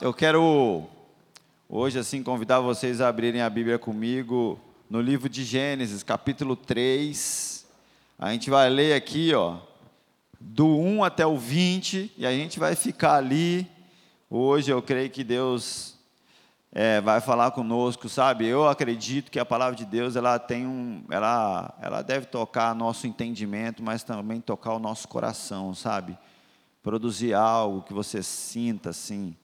eu quero hoje assim convidar vocês a abrirem a Bíblia comigo no livro de Gênesis, capítulo 3. A gente vai ler aqui, ó, do 1 até o 20, e a gente vai ficar ali. Hoje eu creio que Deus é, vai falar conosco, sabe? Eu acredito que a palavra de Deus ela tem um, ela, ela deve tocar nosso entendimento, mas também tocar o nosso coração, sabe? Produzir algo que você sinta assim,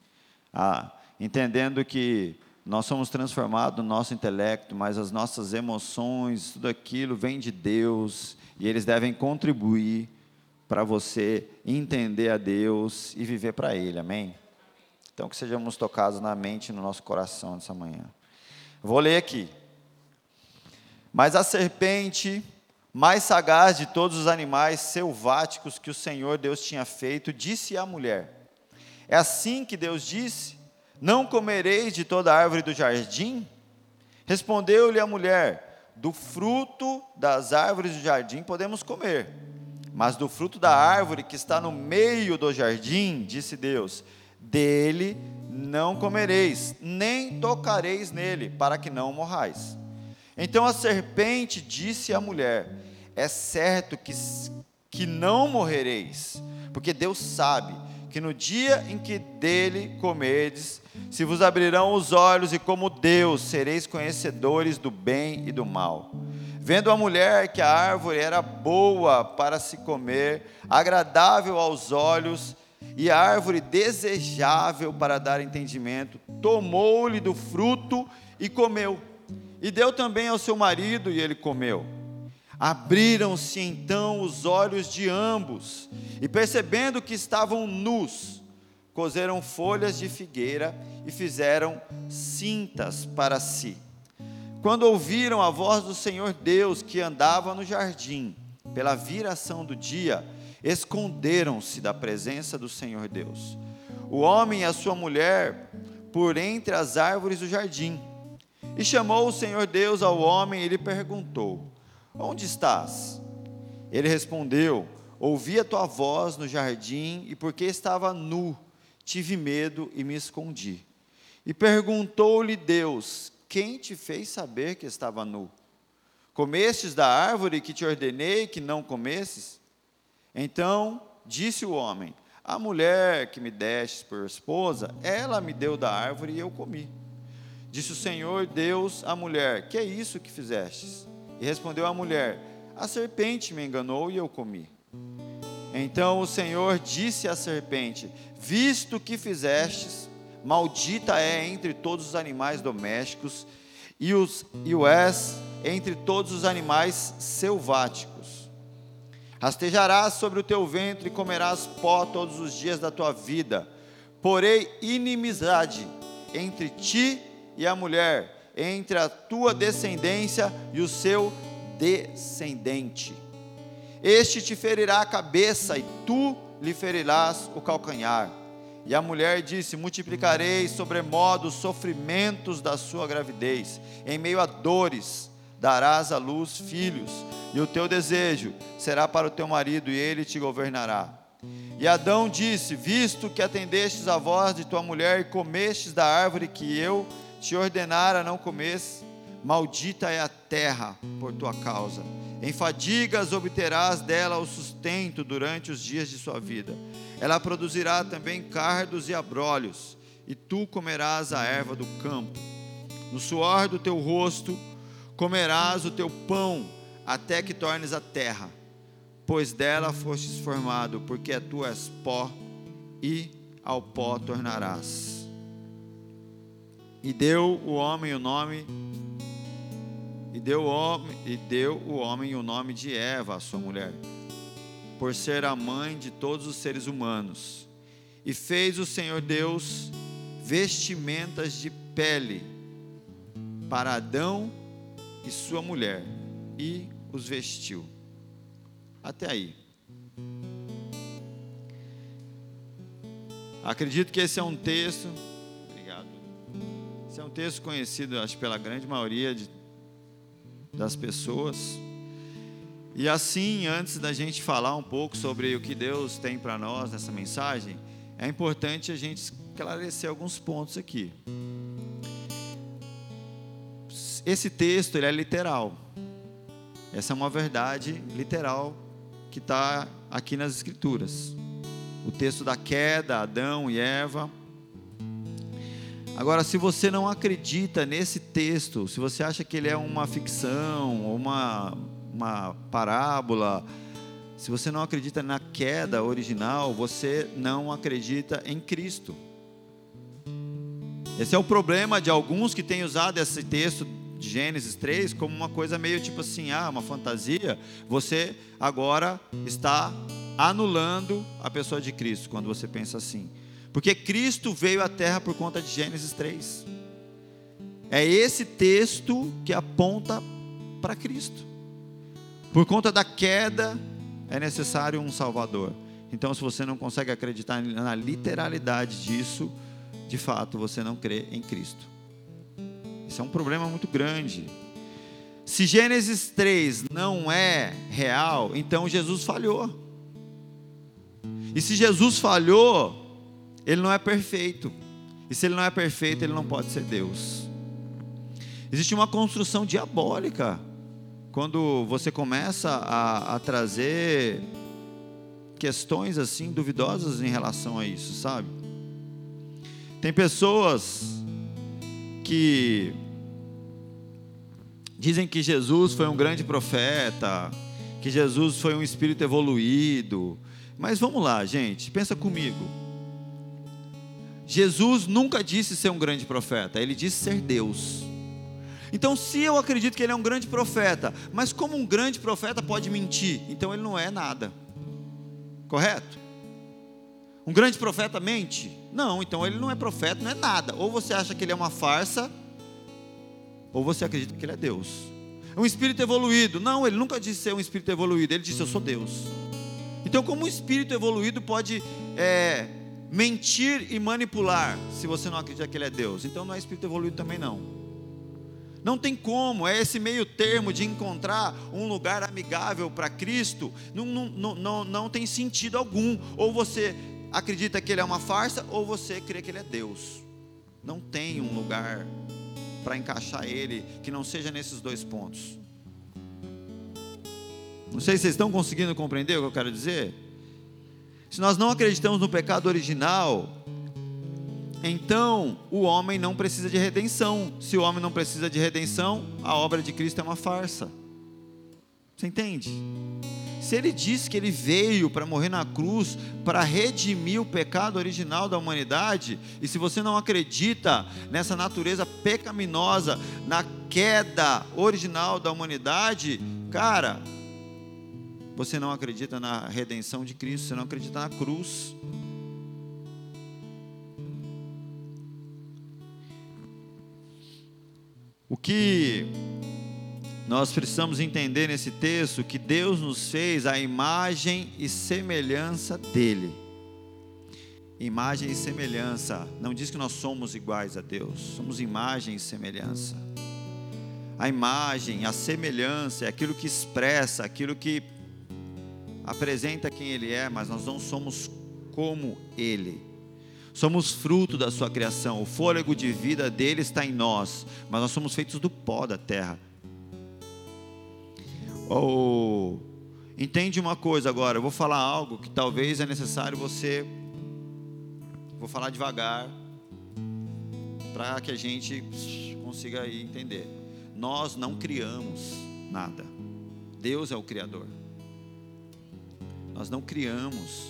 ah, entendendo que nós somos transformados no nosso intelecto, mas as nossas emoções, tudo aquilo vem de Deus e eles devem contribuir para você entender a Deus e viver para Ele, amém? Então, que sejamos tocados na mente e no nosso coração nessa manhã. Vou ler aqui. Mas a serpente, mais sagaz de todos os animais selváticos que o Senhor Deus tinha feito, disse à mulher: É assim que Deus disse: Não comereis de toda árvore do jardim? Respondeu-lhe a mulher: Do fruto das árvores do jardim podemos comer, mas do fruto da árvore que está no meio do jardim, disse Deus: dele não comereis, nem tocareis nele, para que não morrais. Então a serpente disse à mulher: É certo que, que não morrereis, porque Deus sabe que no dia em que dele comerdes, se vos abrirão os olhos, e como Deus sereis conhecedores do bem e do mal. Vendo a mulher que a árvore era boa para se comer, agradável aos olhos, e a árvore desejável para dar entendimento, tomou-lhe do fruto e comeu. E deu também ao seu marido, e ele comeu. Abriram-se então os olhos de ambos, e percebendo que estavam nus, coseram folhas de figueira e fizeram cintas para si. Quando ouviram a voz do Senhor Deus que andava no jardim, pela viração do dia, esconderam-se da presença do Senhor Deus. O homem e a sua mulher por entre as árvores do jardim. E chamou o Senhor Deus ao homem e lhe perguntou: Onde estás? Ele respondeu: Ouvi a tua voz no jardim e porque estava nu, tive medo e me escondi. E perguntou-lhe Deus: Quem te fez saber que estava nu? Comestes da árvore que te ordenei que não comesses? Então disse o homem: A mulher que me deste por esposa, ela me deu da árvore e eu comi. Disse o Senhor Deus à mulher: Que é isso que fizestes? E respondeu a mulher: A serpente me enganou e eu comi. Então o Senhor disse à serpente: Visto que fizestes, maldita é entre todos os animais domésticos e, os, e o és entre todos os animais selváticos. Rastejarás sobre o teu ventre e comerás pó todos os dias da tua vida. Porém, inimizade entre ti e a mulher, entre a tua descendência e o seu descendente. Este te ferirá a cabeça e tu lhe ferirás o calcanhar. E a mulher disse: Multiplicarei sobremodo os sofrimentos da sua gravidez, em meio a dores darás à luz filhos, e o teu desejo será para o teu marido, e ele te governará. E Adão disse: Visto que atendestes a voz de tua mulher e comestes da árvore que eu te ordenara não comesse, maldita é a terra por tua causa. Em fadigas obterás dela o sustento durante os dias de sua vida. Ela produzirá também cardos e abrolhos, e tu comerás a erva do campo. No suor do teu rosto comerás o teu pão até que tornes a terra, pois dela fostes formado, porque tu és pó e ao pó tornarás. E deu o homem o nome e deu o homem e deu o homem o nome de Eva, a sua mulher, por ser a mãe de todos os seres humanos. E fez o Senhor Deus vestimentas de pele para Adão e sua mulher, e os vestiu. Até aí. Acredito que esse é um texto. Esse é um texto conhecido, acho, pela grande maioria de, das pessoas. E assim, antes da gente falar um pouco sobre o que Deus tem para nós nessa mensagem, é importante a gente esclarecer alguns pontos aqui. Esse texto ele é literal. Essa é uma verdade literal que está aqui nas Escrituras. O texto da queda, Adão e Eva. Agora, se você não acredita nesse texto, se você acha que ele é uma ficção, uma, uma parábola, se você não acredita na queda original, você não acredita em Cristo. Esse é o problema de alguns que têm usado esse texto de Gênesis 3 como uma coisa meio tipo assim, ah, uma fantasia. Você agora está anulando a pessoa de Cristo quando você pensa assim. Porque Cristo veio à terra por conta de Gênesis 3. É esse texto que aponta para Cristo. Por conta da queda é necessário um Salvador. Então, se você não consegue acreditar na literalidade disso, de fato você não crê em Cristo. Isso é um problema muito grande. Se Gênesis 3 não é real, então Jesus falhou. E se Jesus falhou, ele não é perfeito. E se ele não é perfeito, ele não pode ser Deus. Existe uma construção diabólica quando você começa a, a trazer questões assim duvidosas em relação a isso, sabe? Tem pessoas que dizem que Jesus foi um grande profeta, que Jesus foi um espírito evoluído. Mas vamos lá, gente, pensa comigo. Jesus nunca disse ser um grande profeta, ele disse ser Deus. Então, se eu acredito que ele é um grande profeta, mas como um grande profeta pode mentir, então ele não é nada. Correto? Um grande profeta mente? Não, então ele não é profeta, não é nada. Ou você acha que ele é uma farsa, ou você acredita que ele é Deus. Um espírito evoluído? Não, ele nunca disse ser um espírito evoluído, ele disse eu sou Deus. Então, como um espírito evoluído pode é, mentir e manipular se você não acredita que ele é Deus? Então não é espírito evoluído também não. Não tem como, é esse meio termo de encontrar um lugar amigável para Cristo, não, não, não, não tem sentido algum. Ou você acredita que Ele é uma farsa, ou você crê que Ele é Deus. Não tem um lugar para encaixar Ele que não seja nesses dois pontos. Não sei se vocês estão conseguindo compreender o que eu quero dizer. Se nós não acreditamos no pecado original, então o homem não precisa de redenção. Se o homem não precisa de redenção, a obra de Cristo é uma farsa. Você entende? Se ele diz que ele veio para morrer na cruz, para redimir o pecado original da humanidade, e se você não acredita nessa natureza pecaminosa, na queda original da humanidade, cara, você não acredita na redenção de Cristo, você não acredita na cruz. O que nós precisamos entender nesse texto que Deus nos fez a imagem e semelhança dele. Imagem e semelhança, não diz que nós somos iguais a Deus, somos imagem e semelhança. A imagem, a semelhança é aquilo que expressa, aquilo que apresenta quem Ele é, mas nós não somos como Ele. Somos fruto da sua criação. O fôlego de vida dele está em nós, mas nós somos feitos do pó da terra. Oh, entende uma coisa agora, eu vou falar algo que talvez é necessário você vou falar devagar para que a gente consiga entender. Nós não criamos nada. Deus é o criador. Nós não criamos.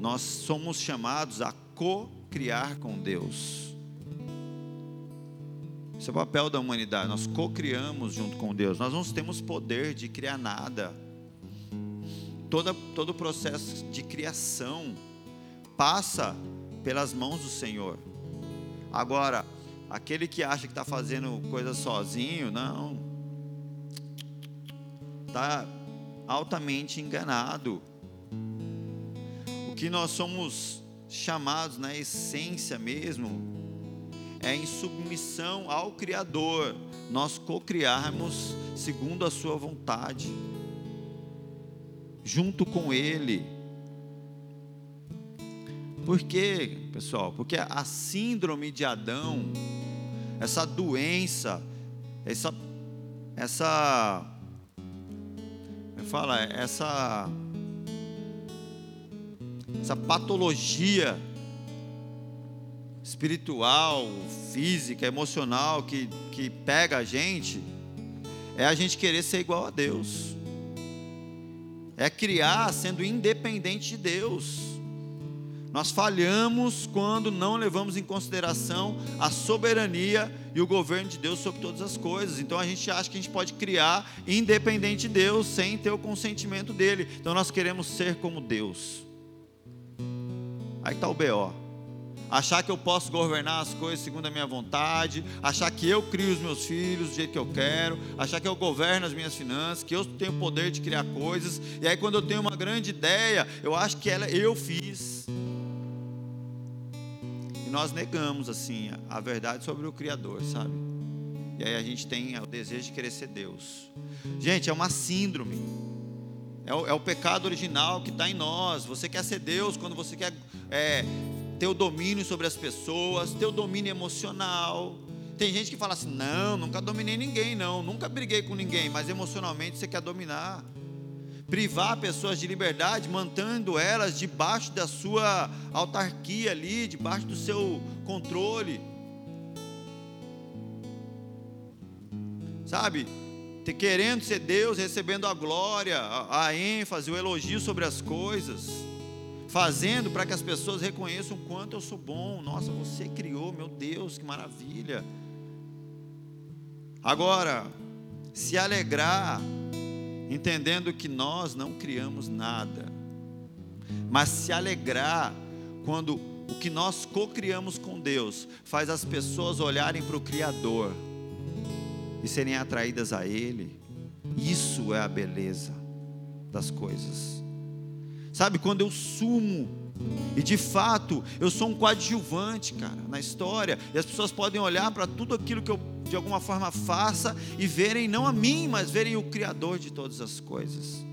Nós somos chamados a co-criar com Deus. Esse é o papel da humanidade. Nós co-criamos junto com Deus. Nós não temos poder de criar nada. Toda, todo o processo de criação passa pelas mãos do Senhor. Agora, aquele que acha que está fazendo coisa sozinho, não. Está altamente enganado. O que nós somos chamados na essência mesmo, é em submissão ao Criador, nós cocriarmos segundo a Sua vontade, junto com Ele. Por quê, pessoal? Porque a síndrome de Adão, essa doença, essa essa fala, essa essa patologia espiritual, física, emocional que, que pega a gente, é a gente querer ser igual a Deus, é criar sendo independente de Deus. Nós falhamos quando não levamos em consideração a soberania e o governo de Deus sobre todas as coisas. Então a gente acha que a gente pode criar independente de Deus, sem ter o consentimento dele. Então nós queremos ser como Deus. Aí está o BO. Achar que eu posso governar as coisas segundo a minha vontade, achar que eu crio os meus filhos do jeito que eu quero, achar que eu governo as minhas finanças, que eu tenho o poder de criar coisas, e aí quando eu tenho uma grande ideia, eu acho que ela eu fiz. E nós negamos assim a verdade sobre o Criador, sabe? E aí a gente tem o desejo de querer ser Deus. Gente, é uma síndrome. É o, é o pecado original que está em nós. Você quer ser Deus quando você quer é, ter o domínio sobre as pessoas, ter o domínio emocional. Tem gente que fala assim: não, nunca dominei ninguém, não, nunca briguei com ninguém, mas emocionalmente você quer dominar. Privar pessoas de liberdade, mantendo elas debaixo da sua autarquia ali, debaixo do seu controle. Sabe? querendo ser Deus, recebendo a glória, a, ênfase, o elogio sobre as coisas, fazendo para que as pessoas reconheçam o quanto eu sou bom. Nossa, você criou, meu Deus, que maravilha. Agora, se alegrar, entendendo que nós não criamos nada, mas se alegrar quando o que nós co-criamos com Deus faz as pessoas olharem para o Criador e serem atraídas a Ele. Isso é a beleza das coisas. Sabe, quando eu sumo, e de fato eu sou um coadjuvante, cara, na história, e as pessoas podem olhar para tudo aquilo que eu de alguma forma faça e verem não a mim, mas verem o Criador de todas as coisas.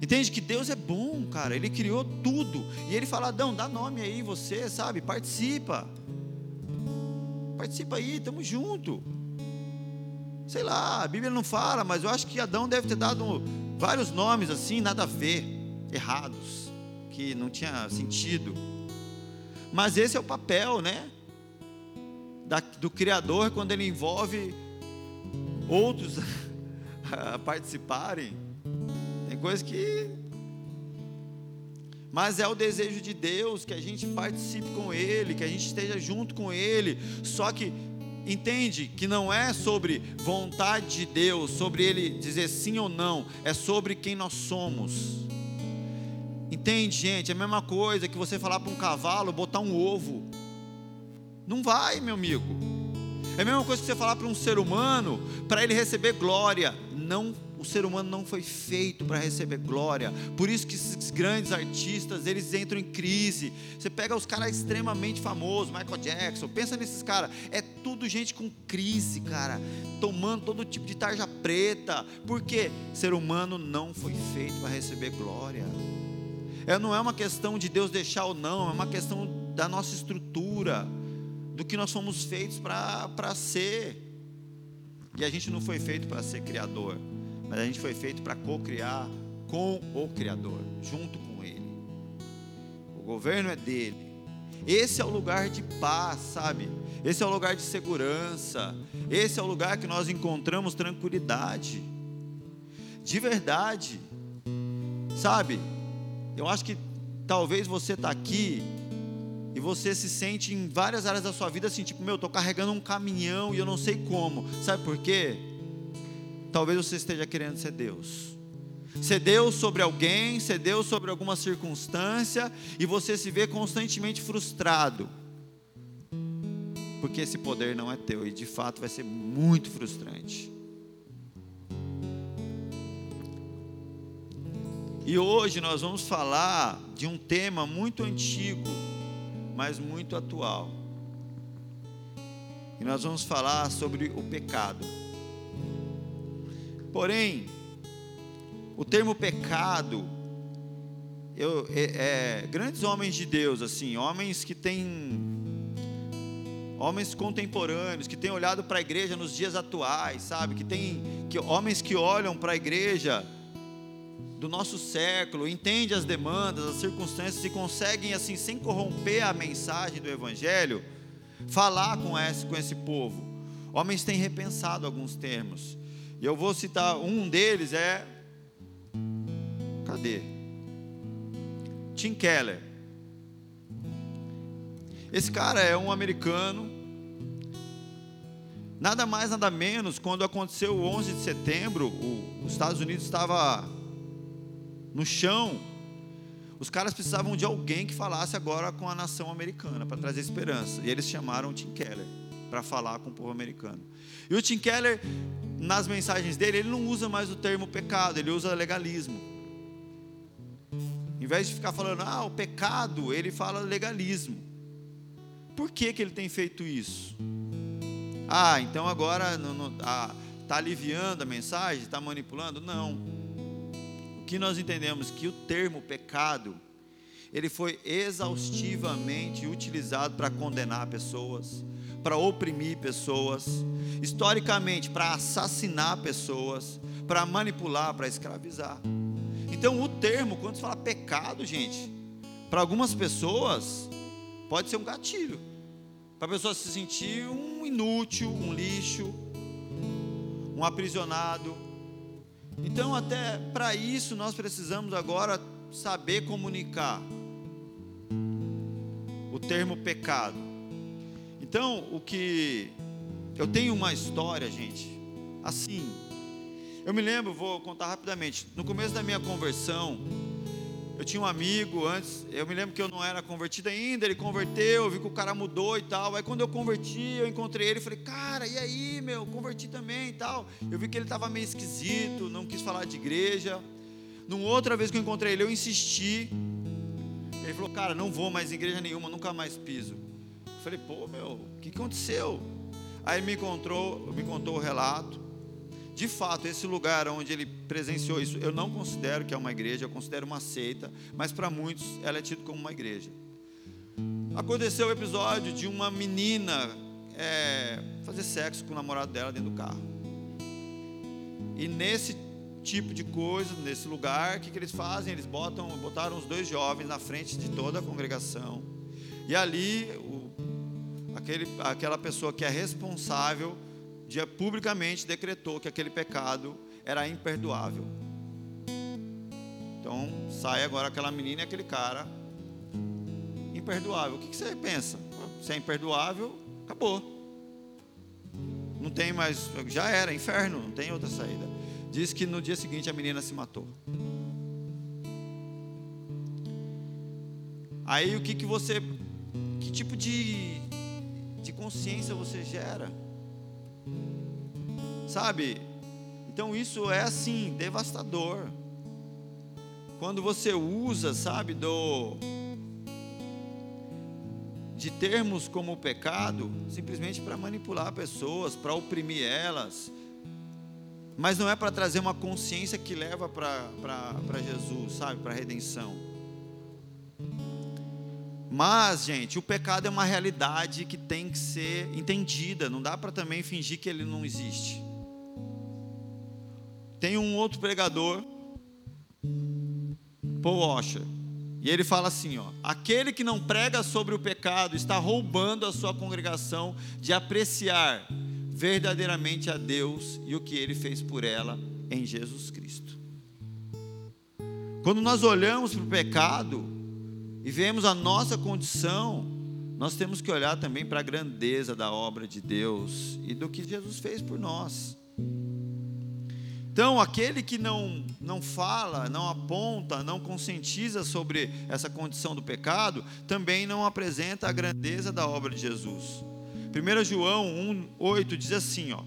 Entende que Deus é bom, cara, Ele criou tudo, e Ele fala: Adão, dá nome aí, você, sabe, participa, participa aí, estamos junto. Sei lá, a Bíblia não fala, mas eu acho que Adão deve ter dado vários nomes assim, nada a ver, errados, que não tinha sentido. Mas esse é o papel, né? Da, do Criador quando ele envolve outros a participarem. Tem coisas que. Mas é o desejo de Deus que a gente participe com Ele, que a gente esteja junto com Ele. Só que entende que não é sobre vontade de Deus, sobre Ele dizer sim ou não, é sobre quem nós somos. Entende, gente? É a mesma coisa que você falar para um cavalo botar um ovo. Não vai, meu amigo. É a mesma coisa que você falar para um ser humano para ele receber glória. Não o ser humano não foi feito para receber glória. Por isso que esses grandes artistas, eles entram em crise. Você pega os caras extremamente famosos, Michael Jackson, pensa nesses caras, é tudo gente com crise, cara, tomando todo tipo de tarja preta. Porque ser humano não foi feito para receber glória. É, não é uma questão de Deus deixar ou não, é uma questão da nossa estrutura, do que nós fomos feitos para ser. E a gente não foi feito para ser criador mas a gente foi feito para co-criar com o Criador, junto com Ele. O governo é dele. Esse é o lugar de paz, sabe? Esse é o lugar de segurança. Esse é o lugar que nós encontramos tranquilidade. De verdade, sabe? Eu acho que talvez você está aqui e você se sente em várias áreas da sua vida assim, tipo, meu, estou carregando um caminhão e eu não sei como. Sabe por quê? Talvez você esteja querendo ser Deus. Ser Deus sobre alguém, ser Deus sobre alguma circunstância, e você se vê constantemente frustrado. Porque esse poder não é teu, e de fato vai ser muito frustrante. E hoje nós vamos falar de um tema muito antigo, mas muito atual. E nós vamos falar sobre o pecado. Porém, o termo pecado, eu, é, é, grandes homens de Deus, assim, homens que têm, homens contemporâneos, que têm olhado para a igreja nos dias atuais, sabe? Que tem, que, homens que olham para a igreja do nosso século, entendem as demandas, as circunstâncias e conseguem, assim, sem corromper a mensagem do Evangelho, falar com esse, com esse povo. Homens têm repensado alguns termos. E eu vou citar um deles é Cadê? Tim Keller. Esse cara é um americano. Nada mais, nada menos, quando aconteceu o 11 de setembro, o, os Estados Unidos estava no chão. Os caras precisavam de alguém que falasse agora com a nação americana para trazer esperança. E eles chamaram o Tim Keller para falar com o povo americano. E o Tim Keller, nas mensagens dele, ele não usa mais o termo pecado, ele usa legalismo. Em vez de ficar falando, ah, o pecado, ele fala legalismo. Por que, que ele tem feito isso? Ah, então agora está ah, aliviando a mensagem, está manipulando? Não. Que nós entendemos que o termo pecado, ele foi exaustivamente utilizado para condenar pessoas, para oprimir pessoas, historicamente para assassinar pessoas, para manipular, para escravizar. Então, o termo, quando se fala pecado, gente, para algumas pessoas, pode ser um gatilho. Para a pessoa se sentir um inútil, um lixo, um aprisionado. Então, até para isso, nós precisamos agora saber comunicar o termo pecado. Então, o que. Eu tenho uma história, gente, assim, eu me lembro, vou contar rapidamente. No começo da minha conversão, eu tinha um amigo antes, eu me lembro que eu não era convertido ainda, ele converteu, eu vi que o cara mudou e tal. Aí quando eu converti, eu encontrei ele e falei, cara, e aí, meu, converti também e tal. Eu vi que ele estava meio esquisito, não quis falar de igreja. Numa outra vez que eu encontrei ele, eu insisti. Ele falou, cara, não vou mais em igreja nenhuma, nunca mais piso. Eu falei, pô, meu, o que aconteceu? Aí ele me encontrou, me contou o relato. De fato, esse lugar onde ele presenciou isso, eu não considero que é uma igreja, eu considero uma seita, mas para muitos ela é tida como uma igreja. Aconteceu o episódio de uma menina é, fazer sexo com o namorado dela dentro do carro. E nesse tipo de coisa, nesse lugar, o que, que eles fazem? Eles botam, botaram os dois jovens na frente de toda a congregação. E ali, o, aquele, aquela pessoa que é responsável dia publicamente decretou que aquele pecado era imperdoável. Então sai agora aquela menina e aquele cara imperdoável. O que, você pensa? Se é imperdoável, acabou. Não tem mais, já era, inferno, não tem outra saída. Diz que no dia seguinte a menina se matou. Aí o que, que você, que tipo de, de consciência você gera? Sabe? Então isso é assim, devastador. Quando você usa, sabe, do de termos como pecado, simplesmente para manipular pessoas, para oprimir elas, mas não é para trazer uma consciência que leva para Jesus, sabe, para a redenção. Mas, gente, o pecado é uma realidade que tem que ser entendida, não dá para também fingir que ele não existe. Tem um outro pregador, Paul Washer, e ele fala assim: ó, aquele que não prega sobre o pecado está roubando a sua congregação de apreciar verdadeiramente a Deus e o que ele fez por ela em Jesus Cristo. Quando nós olhamos para o pecado e vemos a nossa condição, nós temos que olhar também para a grandeza da obra de Deus e do que Jesus fez por nós. Então, aquele que não, não fala, não aponta, não conscientiza sobre essa condição do pecado, também não apresenta a grandeza da obra de Jesus. 1 João 1,8 diz assim: ó,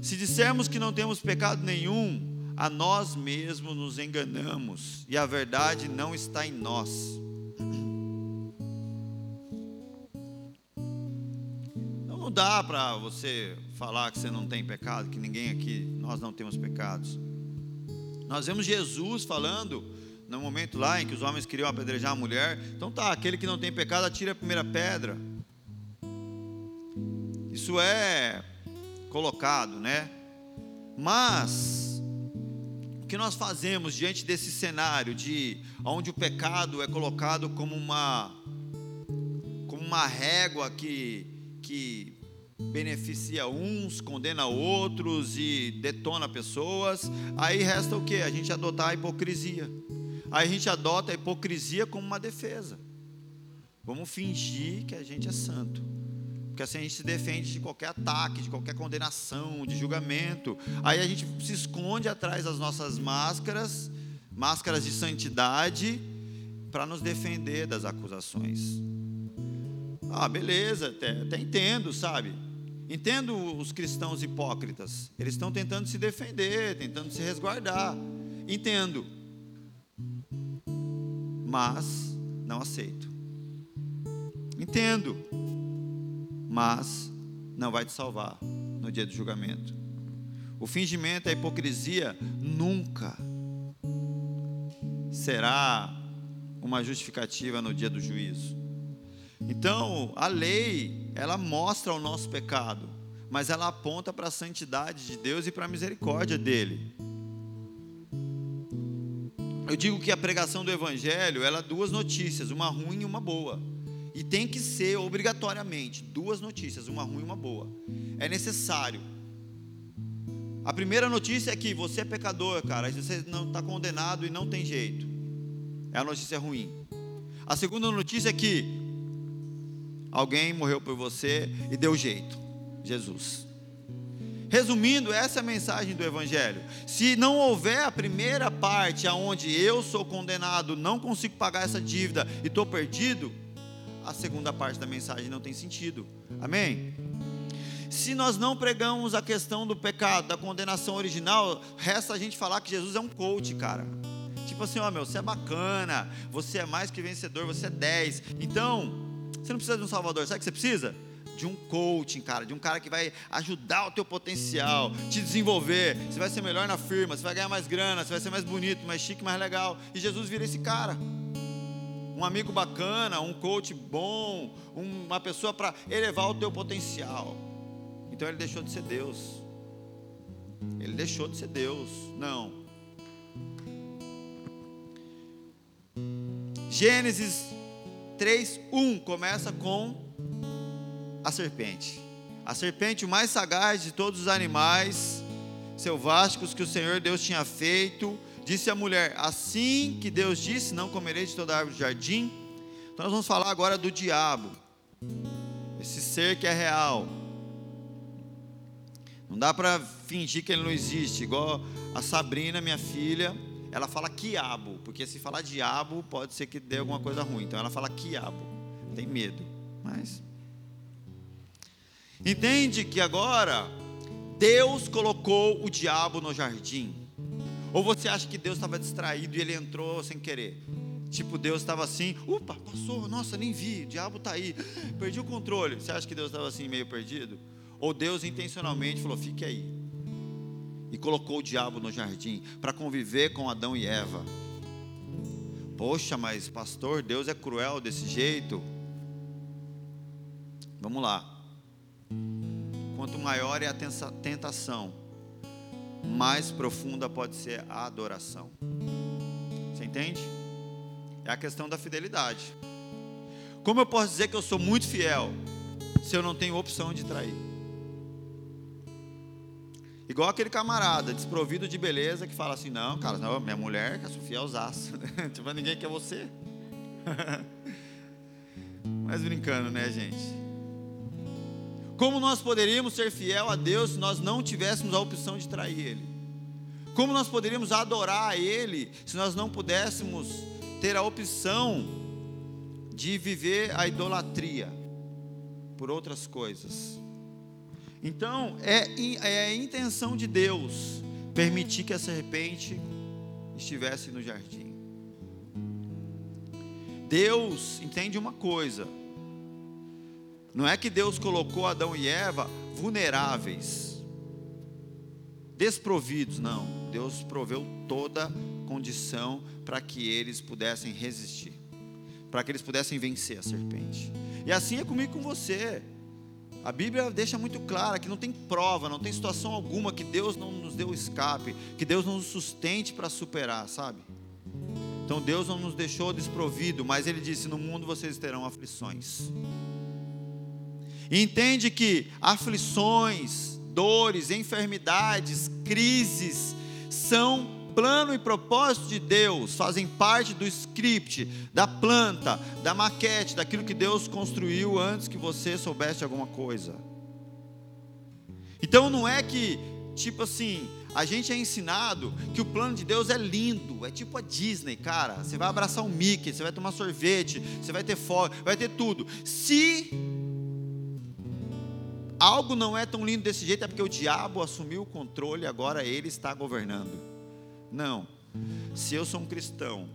Se dissermos que não temos pecado nenhum, a nós mesmos nos enganamos, e a verdade não está em nós. Dá para você falar que você não tem pecado, que ninguém aqui, nós não temos pecados. Nós vemos Jesus falando no momento lá em que os homens queriam apedrejar a mulher. Então tá, aquele que não tem pecado atira a primeira pedra. Isso é colocado, né? Mas o que nós fazemos diante desse cenário de onde o pecado é colocado como uma como uma régua que que beneficia uns, condena outros e detona pessoas, aí resta o que? A gente adotar a hipocrisia. Aí a gente adota a hipocrisia como uma defesa. Vamos fingir que a gente é santo. Porque assim a gente se defende de qualquer ataque, de qualquer condenação, de julgamento. Aí a gente se esconde atrás das nossas máscaras, máscaras de santidade, para nos defender das acusações. Ah, beleza, até, até entendo, sabe? Entendo os cristãos hipócritas. Eles estão tentando se defender, tentando se resguardar. Entendo. Mas não aceito. Entendo. Mas não vai te salvar no dia do julgamento. O fingimento, a hipocrisia nunca será uma justificativa no dia do juízo. Então, a lei, ela mostra o nosso pecado, mas ela aponta para a santidade de Deus e para a misericórdia dele. Eu digo que a pregação do evangelho, ela é duas notícias, uma ruim e uma boa. E tem que ser obrigatoriamente duas notícias, uma ruim e uma boa. É necessário. A primeira notícia é que você é pecador, cara, você não está condenado e não tem jeito. É a notícia ruim. A segunda notícia é que Alguém morreu por você e deu jeito. Jesus. Resumindo, essa é a mensagem do Evangelho. Se não houver a primeira parte, aonde eu sou condenado, não consigo pagar essa dívida e estou perdido, a segunda parte da mensagem não tem sentido. Amém? Se nós não pregamos a questão do pecado, da condenação original, resta a gente falar que Jesus é um coach, cara. Tipo assim, ó meu, você é bacana, você é mais que vencedor, você é 10. Então, você não precisa de um salvador, sabe o que você precisa? De um coaching, cara, de um cara que vai ajudar o teu potencial, te desenvolver. Você vai ser melhor na firma, você vai ganhar mais grana, você vai ser mais bonito, mais chique, mais legal. E Jesus vira esse cara. Um amigo bacana, um coach bom, uma pessoa para elevar o teu potencial. Então ele deixou de ser Deus. Ele deixou de ser Deus. Não. Gênesis 3:1 começa com a serpente. A serpente, o mais sagaz de todos os animais selváticos que o Senhor Deus tinha feito, disse à mulher: Assim que Deus disse, não comereis de toda árvore do jardim. Então nós vamos falar agora do diabo, esse ser que é real. Não dá para fingir que ele não existe, igual a Sabrina, minha filha, ela fala quiabo, porque se falar diabo, pode ser que dê alguma coisa ruim. Então ela fala quiabo, tem medo. Mas. Entende que agora Deus colocou o diabo no jardim. Ou você acha que Deus estava distraído e ele entrou sem querer? Tipo, Deus estava assim, upa, passou, nossa, nem vi, o diabo está aí, perdi o controle. Você acha que Deus estava assim, meio perdido? Ou Deus intencionalmente falou, fique aí e colocou o diabo no jardim para conviver com Adão e Eva. Poxa, mas pastor, Deus é cruel desse jeito? Vamos lá. Quanto maior é a tentação, mais profunda pode ser a adoração. Você entende? É a questão da fidelidade. Como eu posso dizer que eu sou muito fiel se eu não tenho opção de trair? Igual aquele camarada desprovido de beleza que fala assim: não, cara, não, minha mulher que a Sofia é usaço. tipo, ninguém quer você. Mas brincando, né, gente? Como nós poderíamos ser fiel a Deus se nós não tivéssemos a opção de trair Ele? Como nós poderíamos adorar a Ele se nós não pudéssemos ter a opção de viver a idolatria por outras coisas? Então, é, é a intenção de Deus permitir que a serpente estivesse no jardim. Deus entende uma coisa: não é que Deus colocou Adão e Eva vulneráveis, desprovidos, não. Deus proveu toda condição para que eles pudessem resistir, para que eles pudessem vencer a serpente. E assim é comigo com você. A Bíblia deixa muito clara que não tem prova, não tem situação alguma que Deus não nos deu escape, que Deus não nos sustente para superar, sabe? Então Deus não nos deixou desprovido, mas Ele disse: No mundo vocês terão aflições. Entende que aflições, dores, enfermidades, crises são plano e propósito de Deus, fazem parte do script, da planta, da maquete, daquilo que Deus construiu antes que você soubesse alguma coisa. Então não é que, tipo assim, a gente é ensinado que o plano de Deus é lindo, é tipo a Disney, cara. Você vai abraçar um Mickey, você vai tomar sorvete, você vai ter fogo, vai ter tudo. Se algo não é tão lindo desse jeito, é porque o diabo assumiu o controle e agora ele está governando. Não. Se eu sou um cristão,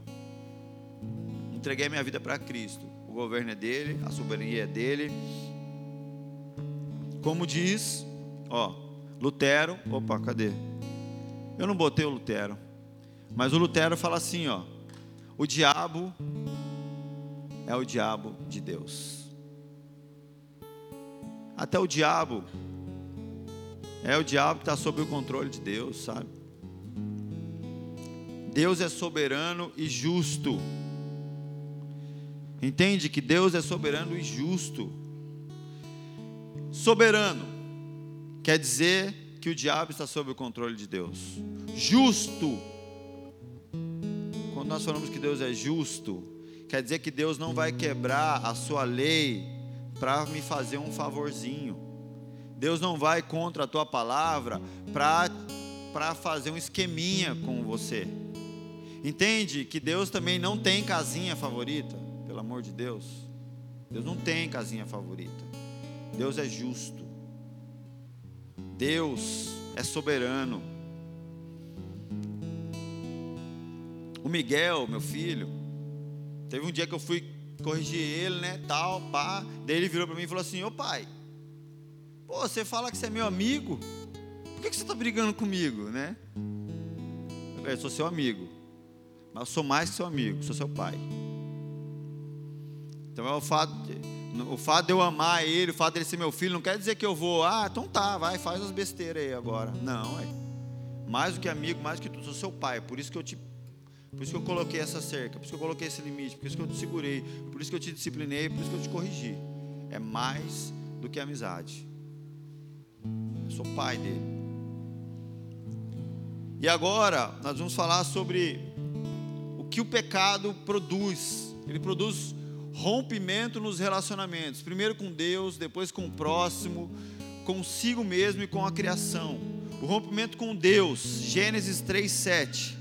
entreguei minha vida para Cristo, o governo é dele, a soberania é dele. Como diz, ó, Lutero, opa, cadê? Eu não botei o Lutero, mas o Lutero fala assim, ó, o diabo é o diabo de Deus. Até o diabo. É o diabo que está sob o controle de Deus, sabe? Deus é soberano e justo. Entende que Deus é soberano e justo. Soberano quer dizer que o diabo está sob o controle de Deus. Justo. Quando nós falamos que Deus é justo, quer dizer que Deus não vai quebrar a sua lei para me fazer um favorzinho. Deus não vai contra a tua palavra para fazer um esqueminha com você. Entende que Deus também não tem casinha favorita, pelo amor de Deus. Deus não tem casinha favorita. Deus é justo. Deus é soberano. O Miguel, meu filho, teve um dia que eu fui corrigir ele, né, tal, pá. Daí ele virou para mim e falou assim: Ô pai, pô, você fala que você é meu amigo, por que, que você está brigando comigo, né? Eu sou seu amigo, mas eu sou mais que seu amigo, sou seu pai. Então é o fato, de, o fato de eu amar ele, o fato dele ser meu filho, não quer dizer que eu vou, ah, então tá, vai, faz as besteiras aí agora. Não, é mais do que amigo, mais do que tu, sou seu pai, por isso que eu te por isso que eu coloquei essa cerca, por isso que eu coloquei esse limite, por isso que eu te segurei, por isso que eu te disciplinei, por isso que eu te corrigi. É mais do que amizade. Eu sou pai dele. E agora nós vamos falar sobre que o pecado produz. Ele produz rompimento nos relacionamentos, primeiro com Deus, depois com o próximo, consigo mesmo e com a criação. O rompimento com Deus, Gênesis 3:7.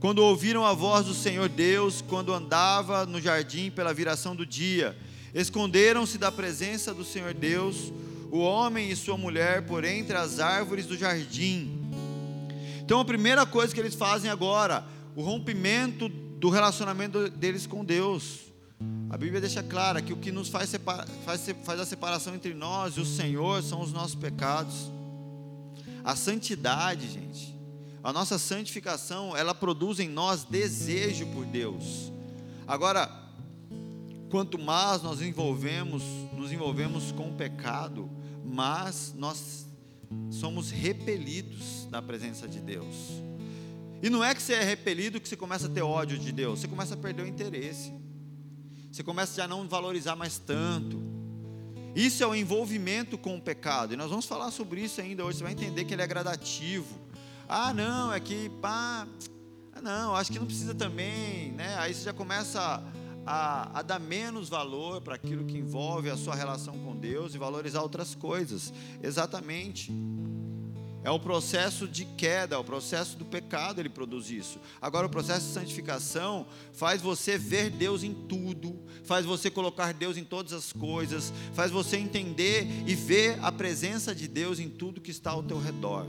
Quando ouviram a voz do Senhor Deus, quando andava no jardim pela viração do dia, esconderam-se da presença do Senhor Deus, o homem e sua mulher, por entre as árvores do jardim. Então a primeira coisa que eles fazem agora, o rompimento do relacionamento deles com Deus. A Bíblia deixa clara que o que nos faz, faz, faz a separação entre nós e o Senhor são os nossos pecados. A santidade, gente a nossa santificação, ela produz em nós desejo por Deus. Agora, quanto mais nós envolvemos, nos envolvemos com o pecado, mais nós somos repelidos da presença de Deus. E não é que você é repelido que você começa a ter ódio de Deus, você começa a perder o interesse. Você começa a não valorizar mais tanto. Isso é o envolvimento com o pecado. E nós vamos falar sobre isso ainda hoje. Você vai entender que ele é gradativo. Ah, não, é que pá, ah, não, acho que não precisa também, né? Aí você já começa a, a dar menos valor para aquilo que envolve a sua relação com Deus e valorizar outras coisas. Exatamente. É o processo de queda, é o processo do pecado, ele produz isso. Agora, o processo de santificação faz você ver Deus em tudo, faz você colocar Deus em todas as coisas, faz você entender e ver a presença de Deus em tudo que está ao teu redor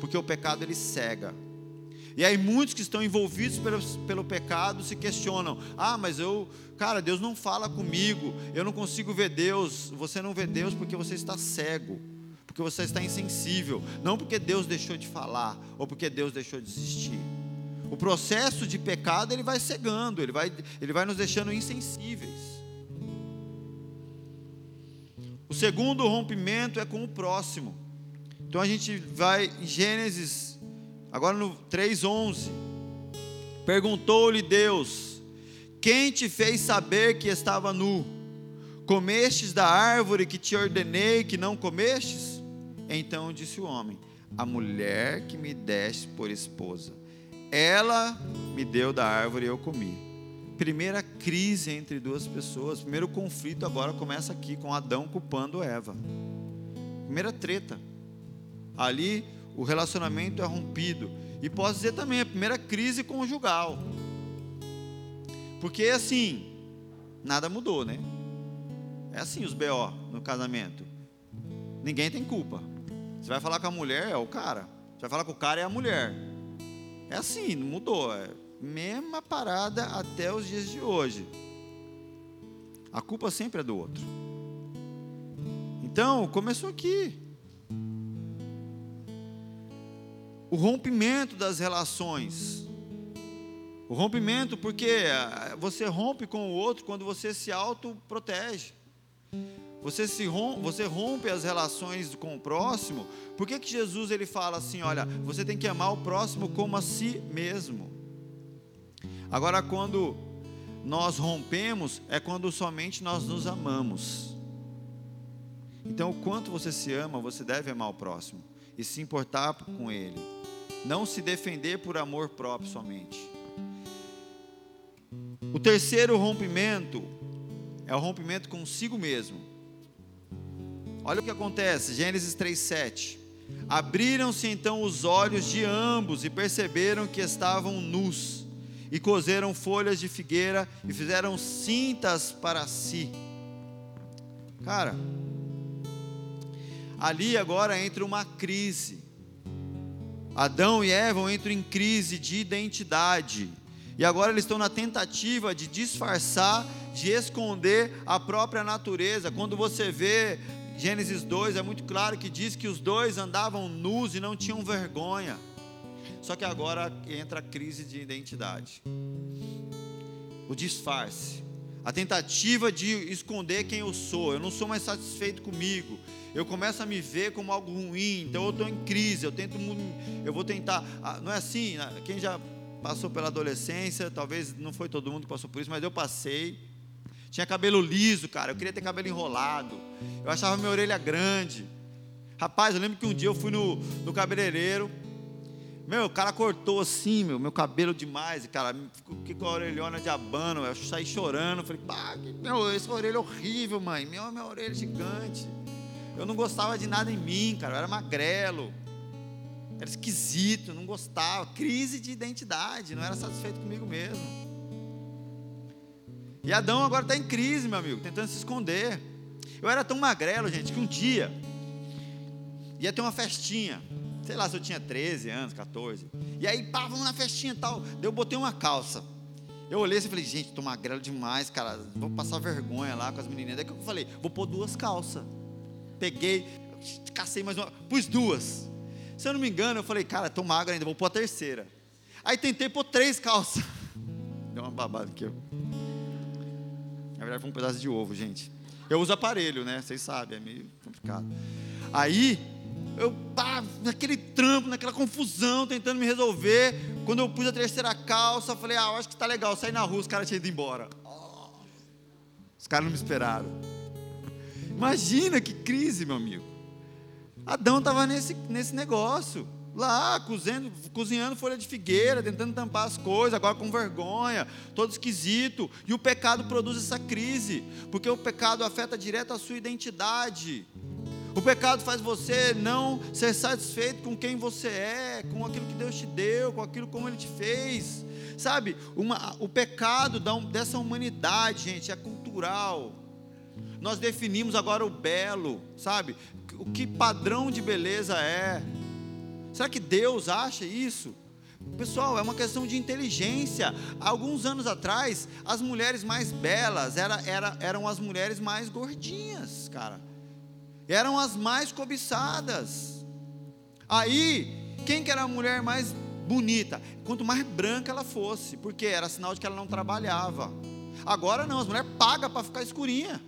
porque o pecado ele cega. E aí muitos que estão envolvidos pelo, pelo pecado se questionam: ah, mas eu, cara, Deus não fala comigo, eu não consigo ver Deus. Você não vê Deus porque você está cego, porque você está insensível, não porque Deus deixou de falar ou porque Deus deixou de existir. O processo de pecado ele vai cegando, ele vai, ele vai nos deixando insensíveis. O segundo rompimento é com o próximo. Então a gente vai em Gênesis, agora no 3:11. Perguntou-lhe Deus: Quem te fez saber que estava nu? Comestes da árvore que te ordenei que não comestes? Então disse o homem: A mulher que me deste por esposa, ela me deu da árvore e eu comi primeira crise entre duas pessoas, primeiro conflito agora começa aqui com Adão culpando Eva. Primeira treta. Ali o relacionamento é rompido. E posso dizer também a primeira crise conjugal. Porque assim, nada mudou, né? É assim os BO no casamento. Ninguém tem culpa. Você vai falar com a mulher, é o cara. Você vai falar com o cara, é a mulher. É assim, não mudou. É mesma parada até os dias de hoje. A culpa sempre é do outro. Então, começou aqui. O rompimento das relações. O rompimento, porque eh, você rompe com o outro quando você se autoprotege. Você, se rompe, você rompe as relações com o próximo. Por que, que Jesus ele fala assim: olha, você tem que amar o próximo como a si mesmo? Agora, quando nós rompemos, é quando somente nós nos amamos. Então, o quanto você se ama, você deve amar o próximo e se importar com ele. Não se defender por amor próprio somente. O terceiro rompimento é o rompimento consigo mesmo. Olha o que acontece, Gênesis 3:7. Abriram-se então os olhos de ambos e perceberam que estavam nus e cozeram folhas de figueira e fizeram cintas para si. Cara, ali agora entra uma crise. Adão e Eva entram em crise de identidade. E agora eles estão na tentativa de disfarçar, de esconder a própria natureza. Quando você vê Gênesis 2, é muito claro que diz que os dois andavam nus e não tinham vergonha. Só que agora entra a crise de identidade. O disfarce. A tentativa de esconder quem eu sou. Eu não sou mais satisfeito comigo. Eu começo a me ver como algo ruim. Então eu estou em crise. Eu tento, eu vou tentar. Ah, não é assim. Né? Quem já passou pela adolescência, talvez não foi todo mundo que passou por isso, mas eu passei. Tinha cabelo liso, cara. Eu queria ter cabelo enrolado. Eu achava minha orelha grande. Rapaz, eu lembro que um dia eu fui no, no cabeleireiro. Meu, o cara cortou assim, meu, meu cabelo demais, cara, fiquei com a orelhona de abano, eu saí chorando, falei, pá, meu, essa orelha é horrível, mãe, meu, minha orelha é gigante. Eu não gostava de nada em mim, cara, eu era magrelo, era esquisito, não gostava, crise de identidade, não era satisfeito comigo mesmo. E Adão agora está em crise, meu amigo, tentando se esconder. Eu era tão magrelo, gente, que um dia ia ter uma festinha sei lá se eu tinha 13 anos, 14. E aí, pá, vamos na festinha e tal. Daí eu botei uma calça. Eu olhei assim e falei, gente, tô magrelo demais, cara. Vou passar vergonha lá com as menininhas. Daí que eu falei, vou pôr duas calças. Peguei, cacei mais uma, pus duas. Se eu não me engano, eu falei, cara, tô magro ainda, vou pôr a terceira. Aí tentei pôr três calças. Deu uma babada aqui, ó. Verdade, foi um pedaço de ovo, gente. Eu uso aparelho, né? Vocês sabem, é meio complicado. Aí, eu pá, naquele trampo, naquela confusão, tentando me resolver. Quando eu pus a terceira calça, falei, ah, acho que tá legal. Saí na rua, os caras tinham ido embora. Oh, os caras não me esperaram. Imagina que crise, meu amigo. Adão estava nesse, nesse negócio, lá, cozinhando, cozinhando folha de figueira, tentando tampar as coisas, agora com vergonha, todo esquisito. E o pecado produz essa crise, porque o pecado afeta direto a sua identidade. O pecado faz você não ser satisfeito com quem você é, com aquilo que Deus te deu, com aquilo como Ele te fez. Sabe, uma, o pecado dessa humanidade, gente, é cultural. Nós definimos agora o belo, sabe? O que padrão de beleza é. Será que Deus acha isso? Pessoal, é uma questão de inteligência. Alguns anos atrás, as mulheres mais belas era, era, eram as mulheres mais gordinhas, cara eram as mais cobiçadas. Aí, quem que era a mulher mais bonita, quanto mais branca ela fosse, porque era sinal de que ela não trabalhava. Agora não, as mulheres pagam para ficar escurinha.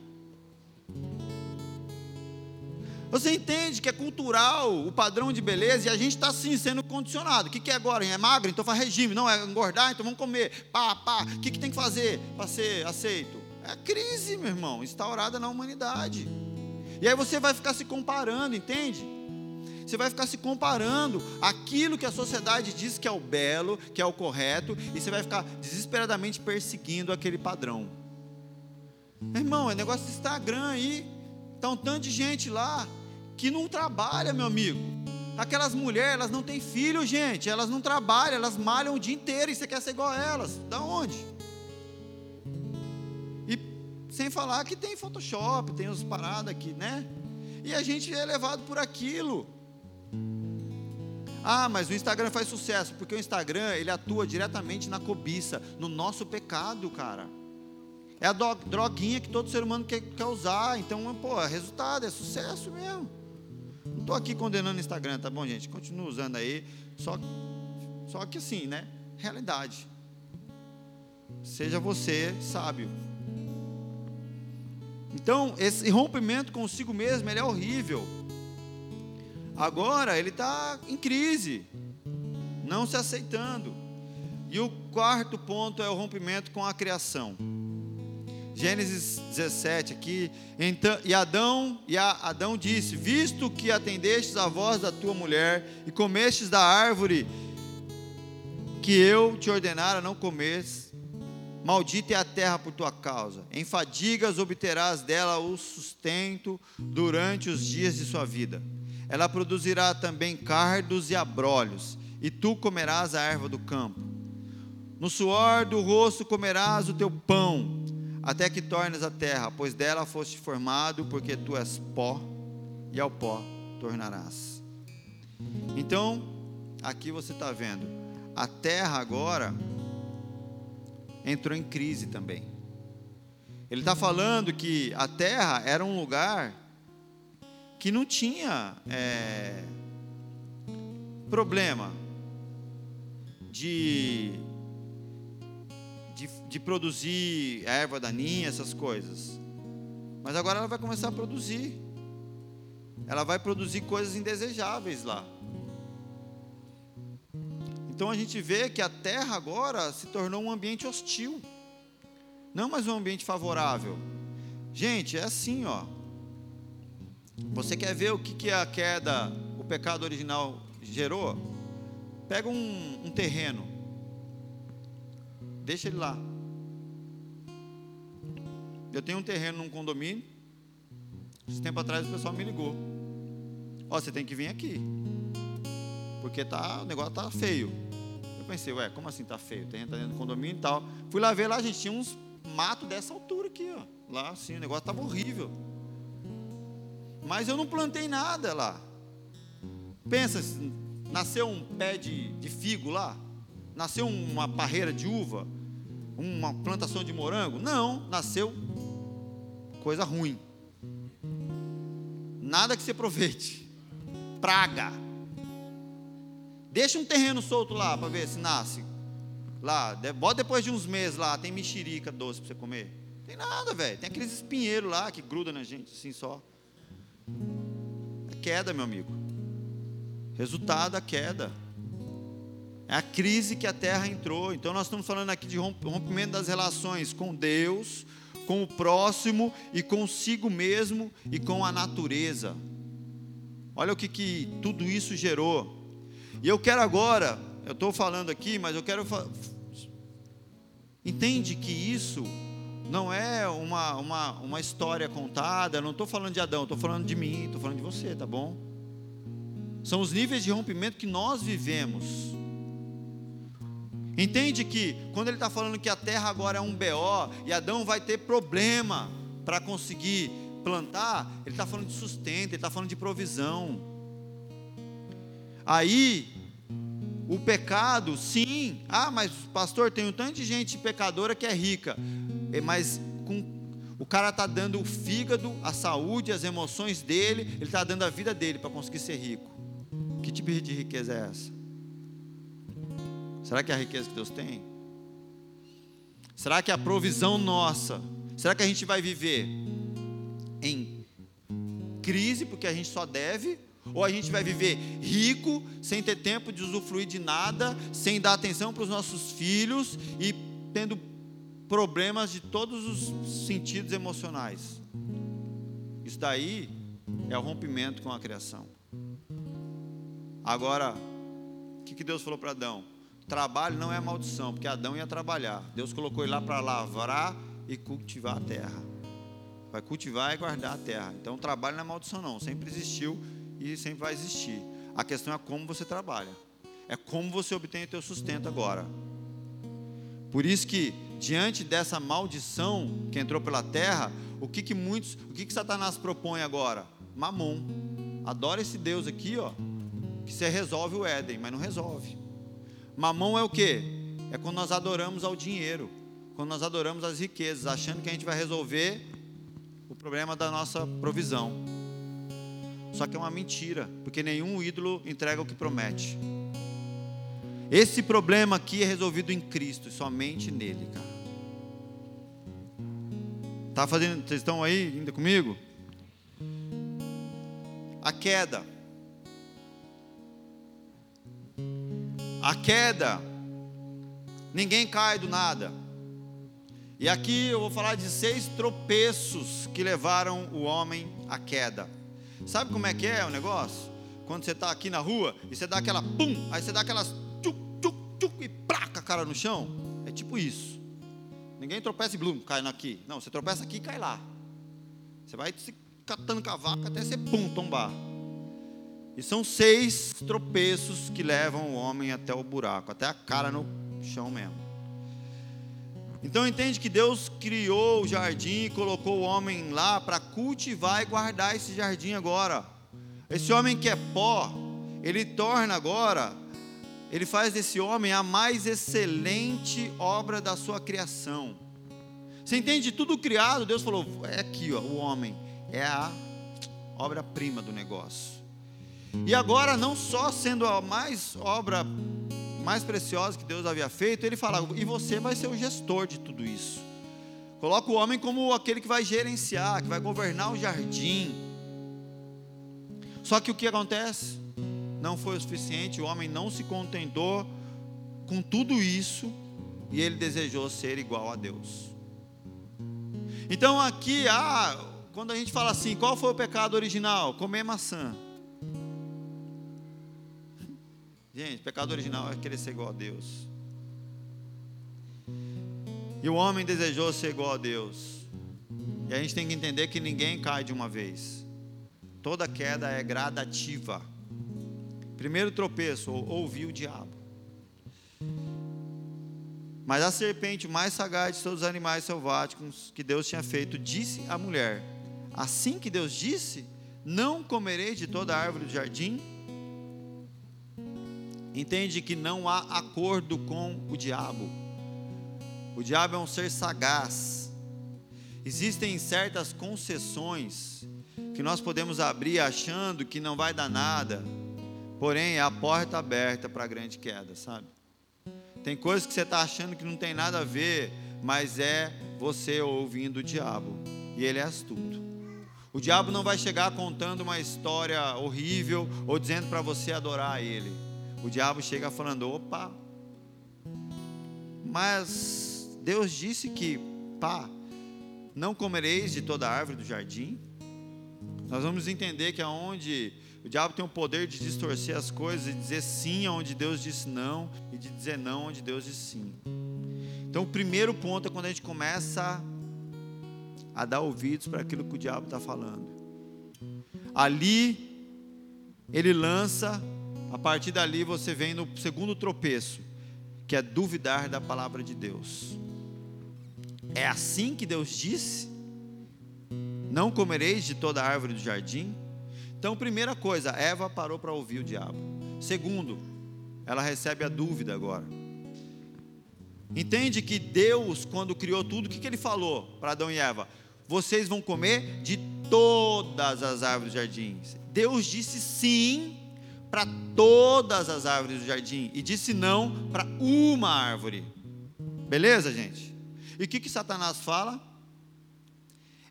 Você entende que é cultural o padrão de beleza e a gente está assim sendo condicionado. O que, que é agora? É magro? Então faz regime. Não, é engordar? Então vamos comer. Pá, pá. O que, que tem que fazer para ser aceito? É a crise, meu irmão, instaurada na humanidade. E aí você vai ficar se comparando, entende? Você vai ficar se comparando aquilo que a sociedade diz que é o belo, que é o correto, e você vai ficar desesperadamente perseguindo aquele padrão. Irmão, é negócio de Instagram aí. Está um tanto de gente lá que não trabalha, meu amigo. Aquelas mulheres, elas não têm filho, gente. Elas não trabalham, elas malham o dia inteiro e você quer ser igual a elas. Da onde? E sem falar que tem Photoshop, tem os paradas aqui, né? E a gente é levado por aquilo. Ah, mas o Instagram faz sucesso, porque o Instagram, ele atua diretamente na cobiça, no nosso pecado, cara. É a droguinha que todo ser humano quer, quer usar. Então, pô, é resultado, é sucesso mesmo. Não estou aqui condenando o Instagram, tá bom, gente? Continua usando aí. Só, só que assim, né? Realidade. Seja você sábio. Então, esse rompimento consigo mesmo, ele é horrível. Agora, ele está em crise, não se aceitando. E o quarto ponto é o rompimento com a criação. Gênesis 17 aqui, então, e Adão, e Adão disse: Visto que atendestes a voz da tua mulher e comestes da árvore que eu te ordenara não comes, maldita é a terra por tua causa. Em fadigas obterás dela o sustento durante os dias de sua vida. Ela produzirá também cardos e abrolhos, e tu comerás a erva do campo. No suor do rosto comerás o teu pão até que tornes a terra, pois dela foste formado, porque tu és pó, e ao pó tornarás. Então, aqui você está vendo, a terra agora entrou em crise também. Ele está falando que a terra era um lugar que não tinha é, problema de de, de produzir erva daninha, essas coisas. Mas agora ela vai começar a produzir. Ela vai produzir coisas indesejáveis lá. Então a gente vê que a terra agora se tornou um ambiente hostil. Não mais um ambiente favorável. Gente, é assim, ó. Você quer ver o que, que a queda, o pecado original gerou? Pega um, um terreno Deixa ele lá. Eu tenho um terreno num condomínio. Esse tempo atrás o pessoal me ligou. Ó, você tem que vir aqui. Porque tá, o negócio tá feio. Eu pensei, ué, como assim tá feio? O terreno tá dentro do condomínio e tal. Fui lá ver lá, gente tinha uns matos dessa altura aqui, ó. Lá assim, o negócio tava horrível. Mas eu não plantei nada lá. Pensa, nasceu um pé de, de figo lá, nasceu uma parreira de uva, uma plantação de morango? Não, nasceu coisa ruim. Nada que se aproveite. Praga. Deixa um terreno solto lá para ver se nasce. Lá, bota depois de uns meses lá, tem mexerica doce para você comer. Tem nada, velho. Tem aqueles espinheiros lá que grudam na gente assim só. É queda, meu amigo. Resultado da queda. É a crise que a terra entrou. Então nós estamos falando aqui de rompimento das relações com Deus, com o próximo e consigo mesmo e com a natureza. Olha o que, que tudo isso gerou. E eu quero agora, eu estou falando aqui, mas eu quero. Entende que isso não é uma, uma, uma história contada, não estou falando de Adão, estou falando de mim, estou falando de você, tá bom? São os níveis de rompimento que nós vivemos. Entende que quando ele está falando que a terra agora é um BO e Adão vai ter problema para conseguir plantar, ele está falando de sustento, ele está falando de provisão. Aí, o pecado, sim, ah, mas pastor, tem um tanto de gente pecadora que é rica, mas com, o cara está dando o fígado, a saúde, as emoções dele, ele está dando a vida dele para conseguir ser rico. Que tipo de riqueza é essa? Será que é a riqueza que Deus tem? Será que é a provisão nossa? Será que a gente vai viver em crise porque a gente só deve? Ou a gente vai viver rico, sem ter tempo de usufruir de nada, sem dar atenção para os nossos filhos e tendo problemas de todos os sentidos emocionais? Isso daí é o rompimento com a criação. Agora, o que, Deus falou para Adão? Trabalho não é maldição, porque Adão ia trabalhar. Deus colocou ele lá para lavrar e cultivar a terra. Vai cultivar e guardar a terra. Então, trabalho não é maldição, não. Sempre existiu e sempre vai existir. A questão é como você trabalha. É como você obtém o teu sustento agora. Por isso que diante dessa maldição que entrou pela terra, o que que muitos, o que que Satanás propõe agora? Mamon. Adora esse Deus aqui, ó, que você resolve o Éden, mas não resolve. Mamão é o que? É quando nós adoramos ao dinheiro, quando nós adoramos as riquezas, achando que a gente vai resolver o problema da nossa provisão. Só que é uma mentira, porque nenhum ídolo entrega o que promete. Esse problema aqui é resolvido em Cristo, somente nele, cara. Tá fazendo, vocês estão aí ainda comigo? A queda A queda, ninguém cai do nada. E aqui eu vou falar de seis tropeços que levaram o homem à queda. Sabe como é que é o negócio? Quando você está aqui na rua e você dá aquela pum, aí você dá aquelas tchuc, tchuc, tchuc e placa a cara no chão. É tipo isso. Ninguém tropeça e blum, cai aqui. Não, você tropeça aqui e cai lá. Você vai se catando com a vaca até você pum, tombar. E são seis tropeços que levam o homem até o buraco, até a cara no chão mesmo. Então entende que Deus criou o jardim e colocou o homem lá para cultivar e guardar esse jardim agora. Esse homem que é pó, ele torna agora, ele faz desse homem a mais excelente obra da sua criação. Você entende? Tudo criado, Deus falou: é aqui, ó, o homem é a obra-prima do negócio. E agora, não só sendo a mais obra mais preciosa que Deus havia feito, ele fala: e você vai ser o gestor de tudo isso. Coloca o homem como aquele que vai gerenciar, que vai governar o jardim. Só que o que acontece? Não foi o suficiente, o homem não se contentou com tudo isso e ele desejou ser igual a Deus. Então aqui, ah, quando a gente fala assim, qual foi o pecado original? Comer maçã. Gente, pecado original é querer ser igual a Deus. E o homem desejou ser igual a Deus. E a gente tem que entender que ninguém cai de uma vez. Toda queda é gradativa. Primeiro tropeço, ouvi o diabo. Mas a serpente mais sagaz de todos os animais selváticos que Deus tinha feito, disse à mulher: Assim que Deus disse, não comereis de toda árvore do jardim? Entende que não há acordo com o diabo. O diabo é um ser sagaz. Existem certas concessões que nós podemos abrir achando que não vai dar nada, porém é a porta aberta para a grande queda, sabe? Tem coisas que você está achando que não tem nada a ver, mas é você ouvindo o diabo, e ele é astuto. O diabo não vai chegar contando uma história horrível ou dizendo para você adorar ele o diabo chega falando: opa, mas Deus disse que, pá, não comereis de toda árvore do jardim. Nós vamos entender que aonde o diabo tem o poder de distorcer as coisas e dizer sim onde Deus disse não e de dizer não onde Deus disse sim. Então, o primeiro ponto é quando a gente começa a dar ouvidos para aquilo que o diabo está falando. Ali, ele lança a partir dali você vem no segundo tropeço, que é duvidar da palavra de Deus. É assim que Deus disse? Não comereis de toda árvore do jardim? Então, primeira coisa, Eva parou para ouvir o diabo. Segundo, ela recebe a dúvida agora. Entende que Deus, quando criou tudo, o que, que ele falou para Adão e Eva? Vocês vão comer de todas as árvores do jardim. Deus disse sim para todas as árvores do jardim e disse não para uma árvore. Beleza, gente? E o que, que Satanás fala?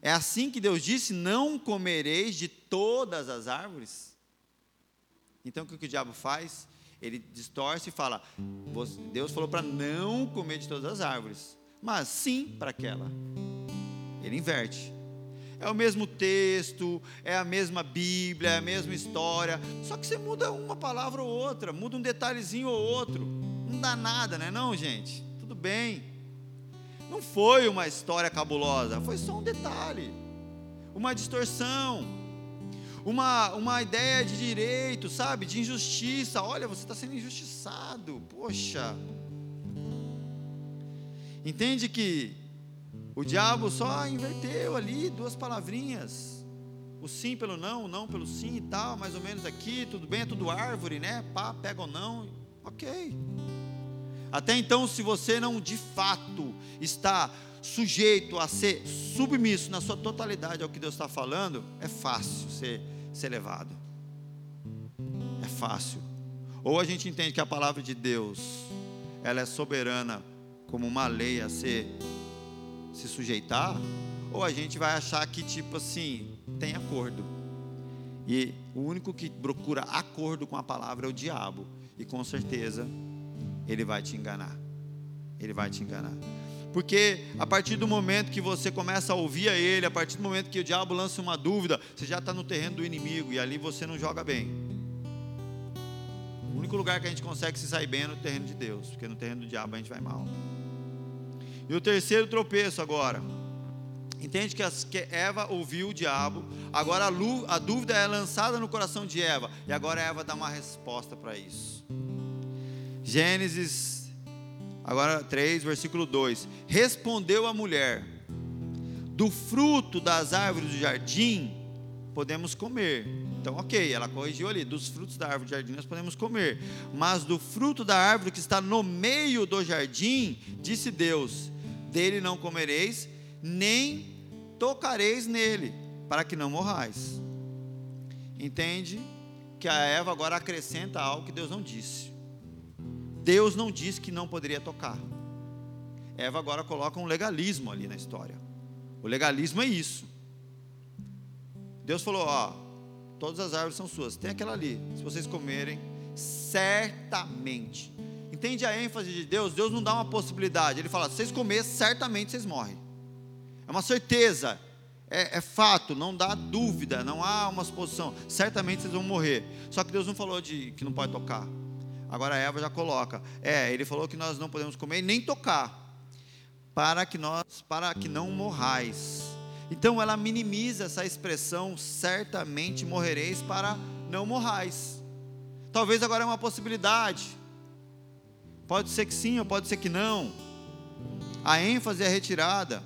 É assim que Deus disse: não comereis de todas as árvores. Então o que, que o diabo faz? Ele distorce e fala: Deus falou para não comer de todas as árvores, mas sim para aquela. Ele inverte. É o mesmo texto, é a mesma Bíblia, é a mesma história, só que você muda uma palavra ou outra, muda um detalhezinho ou outro. Não dá nada, né, não, gente? Tudo bem. Não foi uma história cabulosa, foi só um detalhe, uma distorção, uma, uma ideia de direito, sabe? De injustiça. Olha, você está sendo injustiçado, poxa. Entende que o diabo só inverteu ali duas palavrinhas. O sim pelo não, o não pelo sim e tal, mais ou menos aqui, tudo bem, é tudo árvore, né? Pá, pega ou não, ok. Até então, se você não de fato está sujeito a ser submisso na sua totalidade ao que Deus está falando, é fácil ser, ser levado. É fácil. Ou a gente entende que a palavra de Deus, ela é soberana como uma lei a ser se sujeitar, ou a gente vai achar que, tipo assim, tem acordo. E o único que procura acordo com a palavra é o diabo. E com certeza ele vai te enganar. Ele vai te enganar. Porque a partir do momento que você começa a ouvir a ele, a partir do momento que o diabo lança uma dúvida, você já está no terreno do inimigo e ali você não joga bem. O único lugar que a gente consegue se sair bem é no terreno de Deus, porque no terreno do diabo a gente vai mal. E o terceiro tropeço agora. Entende que, as, que Eva ouviu o diabo, agora a, a dúvida é lançada no coração de Eva, e agora Eva dá uma resposta para isso. Gênesis, agora 3, versículo 2: Respondeu a mulher: Do fruto das árvores do jardim podemos comer. Então, ok, ela corrigiu ali: dos frutos da árvore do jardim nós podemos comer, mas do fruto da árvore que está no meio do jardim, disse Deus: dele não comereis, nem tocareis nele, para que não morrais. Entende que a Eva agora acrescenta algo que Deus não disse. Deus não disse que não poderia tocar. Eva agora coloca um legalismo ali na história. O legalismo é isso. Deus falou: Ó, todas as árvores são suas. Tem aquela ali. Se vocês comerem, certamente Entende a ênfase de Deus? Deus não dá uma possibilidade. Ele fala: vocês comerem, certamente vocês morrem. É uma certeza. É, é, fato, não dá dúvida, não há uma suposição. Certamente vocês vão morrer. Só que Deus não falou de que não pode tocar. Agora a Eva já coloca. É, ele falou que nós não podemos comer nem tocar, para que nós, para que não morrais. Então ela minimiza essa expressão, certamente morrereis para não morrais. Talvez agora é uma possibilidade. Pode ser que sim ou pode ser que não. A ênfase é retirada.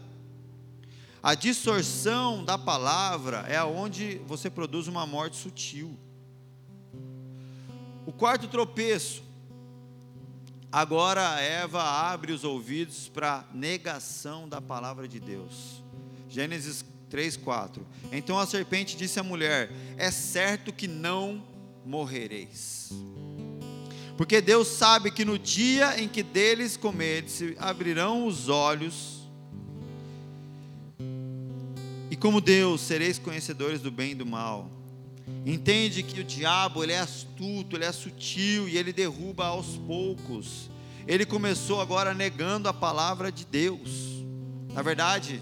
A distorção da palavra é aonde você produz uma morte sutil. O quarto tropeço. Agora Eva abre os ouvidos para negação da palavra de Deus. Gênesis 3, 4. Então a serpente disse à mulher: É certo que não morrereis. Porque Deus sabe que no dia em que deles comerdes, se abrirão os olhos, e como Deus sereis conhecedores do bem e do mal. Entende que o diabo ele é astuto, ele é sutil e ele derruba aos poucos. Ele começou agora negando a palavra de Deus. Na verdade,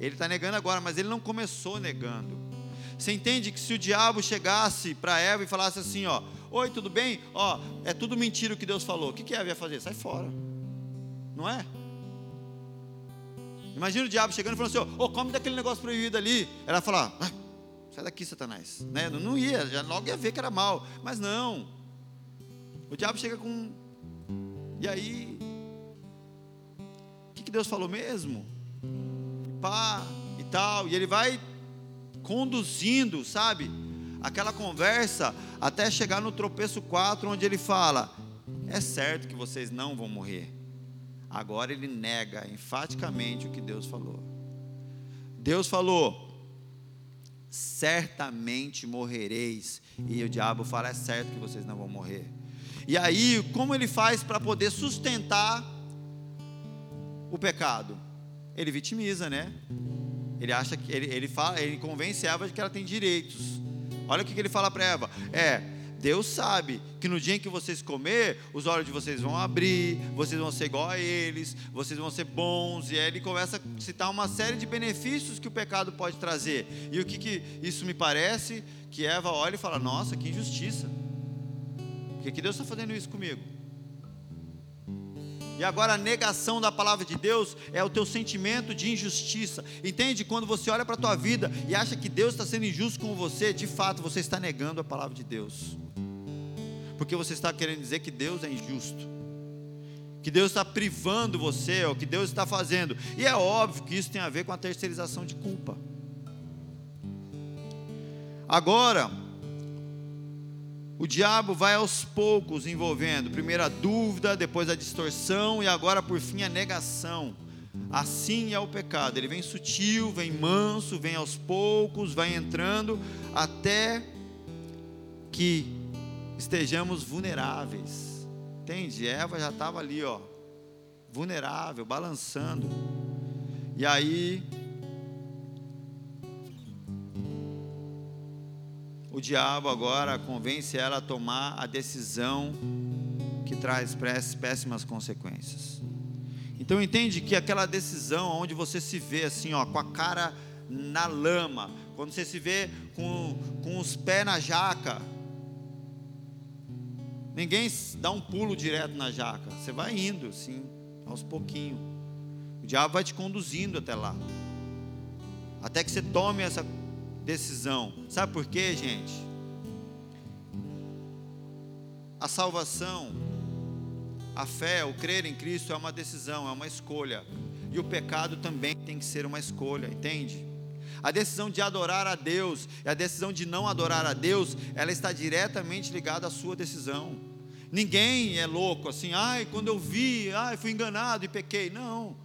ele está negando agora, mas ele não começou negando. Você entende que se o diabo chegasse para Eva e falasse assim, ó, Oi, tudo bem? Ó, é tudo mentira o que Deus falou. O que, que Eva ia fazer? Sai fora. Não é? Imagina o diabo chegando e falando assim: Ô, oh, come daquele negócio proibido ali. Ela ia falar: ah, sai daqui, Satanás. Né? Não, ia, já logo ia ver que era mal. Mas não. O diabo chega com. E aí? O que, que Deus falou mesmo? Pá, e tal. E ele vai conduzindo, sabe? Aquela conversa até chegar no tropeço 4, onde ele fala: É certo que vocês não vão morrer. Agora ele nega enfaticamente o que Deus falou. Deus falou: certamente morrereis. E o diabo fala: é certo que vocês não vão morrer. E aí, como ele faz para poder sustentar o pecado? Ele vitimiza, né? Ele acha que ele, ele fala, ele convence Eva de que ela tem direitos. Olha o que, ele fala para Eva: é, Deus sabe que no dia em que vocês comer, os olhos de vocês vão abrir, vocês vão ser igual a eles, vocês vão ser bons. E aí ele começa a citar uma série de benefícios que o pecado pode trazer. E o que, que isso me parece? Que Eva olha e fala: Nossa, que injustiça. Por que, que Deus está fazendo isso comigo? E agora a negação da palavra de Deus é o teu sentimento de injustiça. Entende? Quando você olha para a tua vida e acha que Deus está sendo injusto com você, de fato você está negando a palavra de Deus. Porque você está querendo dizer que Deus é injusto. Que Deus está privando você, ou que Deus está fazendo. E é óbvio que isso tem a ver com a terceirização de culpa. Agora, o diabo vai aos poucos envolvendo, primeiro a dúvida, depois a distorção e agora por fim a negação. Assim é o pecado, ele vem sutil, vem manso, vem aos poucos, vai entrando até que estejamos vulneráveis. Entende? Eva já estava ali, ó, vulnerável, balançando. E aí o diabo agora convence ela a tomar a decisão que traz péssimas consequências. Então entende que aquela decisão onde você se vê assim, ó, com a cara na lama, quando você se vê com, com os pés na jaca, ninguém dá um pulo direto na jaca, você vai indo assim, aos pouquinhos. O diabo vai te conduzindo até lá, até que você tome essa decisão. Sabe por quê, gente? A salvação, a fé, o crer em Cristo é uma decisão, é uma escolha. E o pecado também tem que ser uma escolha, entende? A decisão de adorar a Deus e a decisão de não adorar a Deus, ela está diretamente ligada à sua decisão. Ninguém é louco assim, ai, quando eu vi, ai, fui enganado e pequei. Não.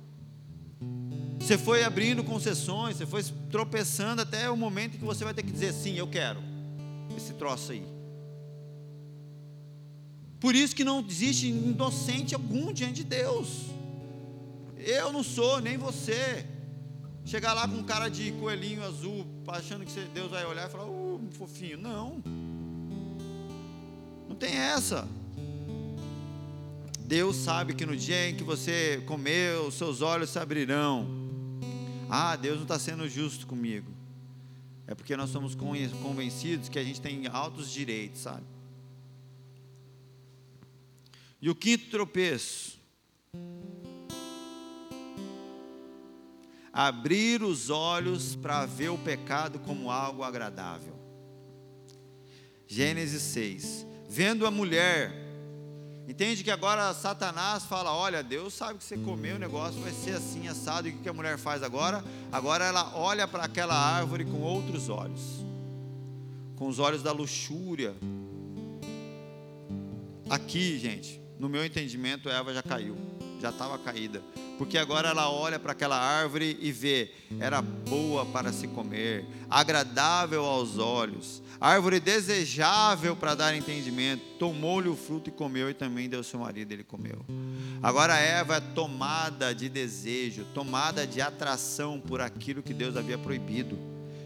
Você foi abrindo concessões, você foi tropeçando até o momento em que você vai ter que dizer sim, eu quero esse troço aí. Por isso que não existe inocente algum diante de Deus. Eu não sou, nem você. Chegar lá com um cara de coelhinho azul, achando que Deus vai olhar e falar, uh, fofinho. Não. Não tem essa. Deus sabe que no dia em que você comer, os seus olhos se abrirão ah, Deus não está sendo justo comigo. É porque nós somos convencidos que a gente tem altos direitos, sabe? E o quinto tropeço. Abrir os olhos para ver o pecado como algo agradável. Gênesis 6. Vendo a mulher Entende que agora Satanás fala: olha, Deus sabe que você comeu o negócio, vai ser assim, assado. E o que a mulher faz agora? Agora ela olha para aquela árvore com outros olhos com os olhos da luxúria. Aqui, gente, no meu entendimento, Eva já caiu, já estava caída. Porque agora ela olha para aquela árvore e vê, era boa para se comer, agradável aos olhos, árvore desejável para dar entendimento. Tomou-lhe o fruto e comeu, e também deu seu marido, ele comeu. Agora Eva é tomada de desejo, tomada de atração por aquilo que Deus havia proibido.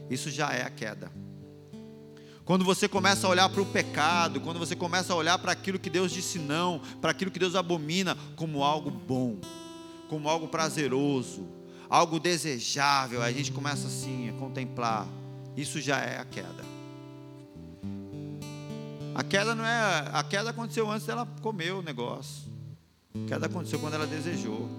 Isso já é a queda. Quando você começa a olhar para o pecado, quando você começa a olhar para aquilo que Deus disse não, para aquilo que Deus abomina, como algo bom, como algo prazeroso, algo desejável, a gente começa assim a contemplar. Isso já é a queda. A queda não é. A queda aconteceu antes dela comer o negócio. A queda aconteceu quando ela desejou.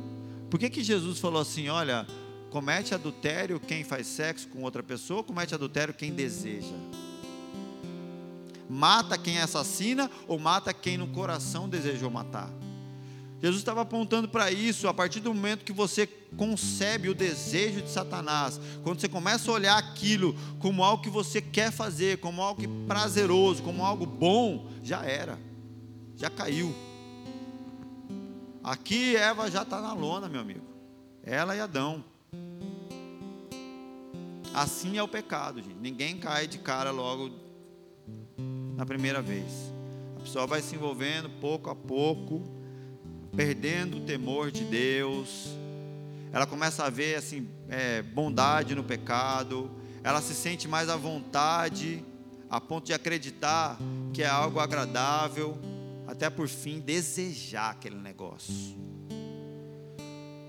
Por que, que Jesus falou assim: olha, comete adultério quem faz sexo com outra pessoa, comete adultério quem deseja? Mata quem assassina ou mata quem no coração desejou matar? Jesus estava apontando para isso a partir do momento que você concebe o desejo de Satanás, quando você começa a olhar aquilo como algo que você quer fazer, como algo prazeroso, como algo bom, já era, já caiu. Aqui Eva já está na lona, meu amigo. Ela e Adão. Assim é o pecado, gente. Ninguém cai de cara logo na primeira vez. A pessoa vai se envolvendo pouco a pouco, perdendo o temor de Deus. Ela começa a ver assim é, bondade no pecado. Ela se sente mais à vontade, a ponto de acreditar que é algo agradável, até por fim desejar aquele negócio.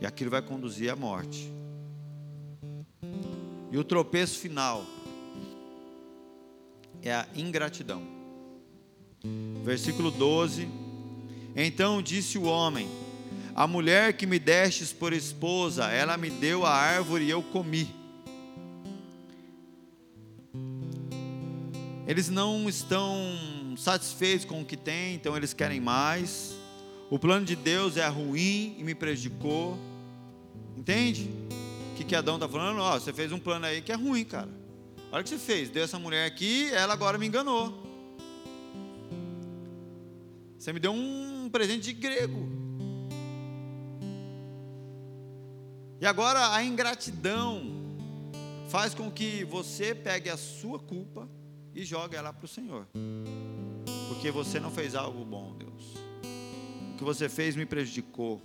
E aquilo vai conduzir à morte. E o tropeço final é a ingratidão. Versículo 12: Então disse o homem: A mulher que me destes por esposa, ela me deu a árvore e eu comi. Eles não estão satisfeitos com o que têm, então eles querem mais. O plano de Deus é ruim e me prejudicou. Entende? O que, que Adão está falando? Ó, você fez um plano aí que é ruim, cara. Olha o que você fez. Deu essa mulher aqui, ela agora me enganou. Você me deu um presente de grego. E agora a ingratidão faz com que você pegue a sua culpa e jogue ela para o Senhor. Porque você não fez algo bom, Deus. O que você fez me prejudicou.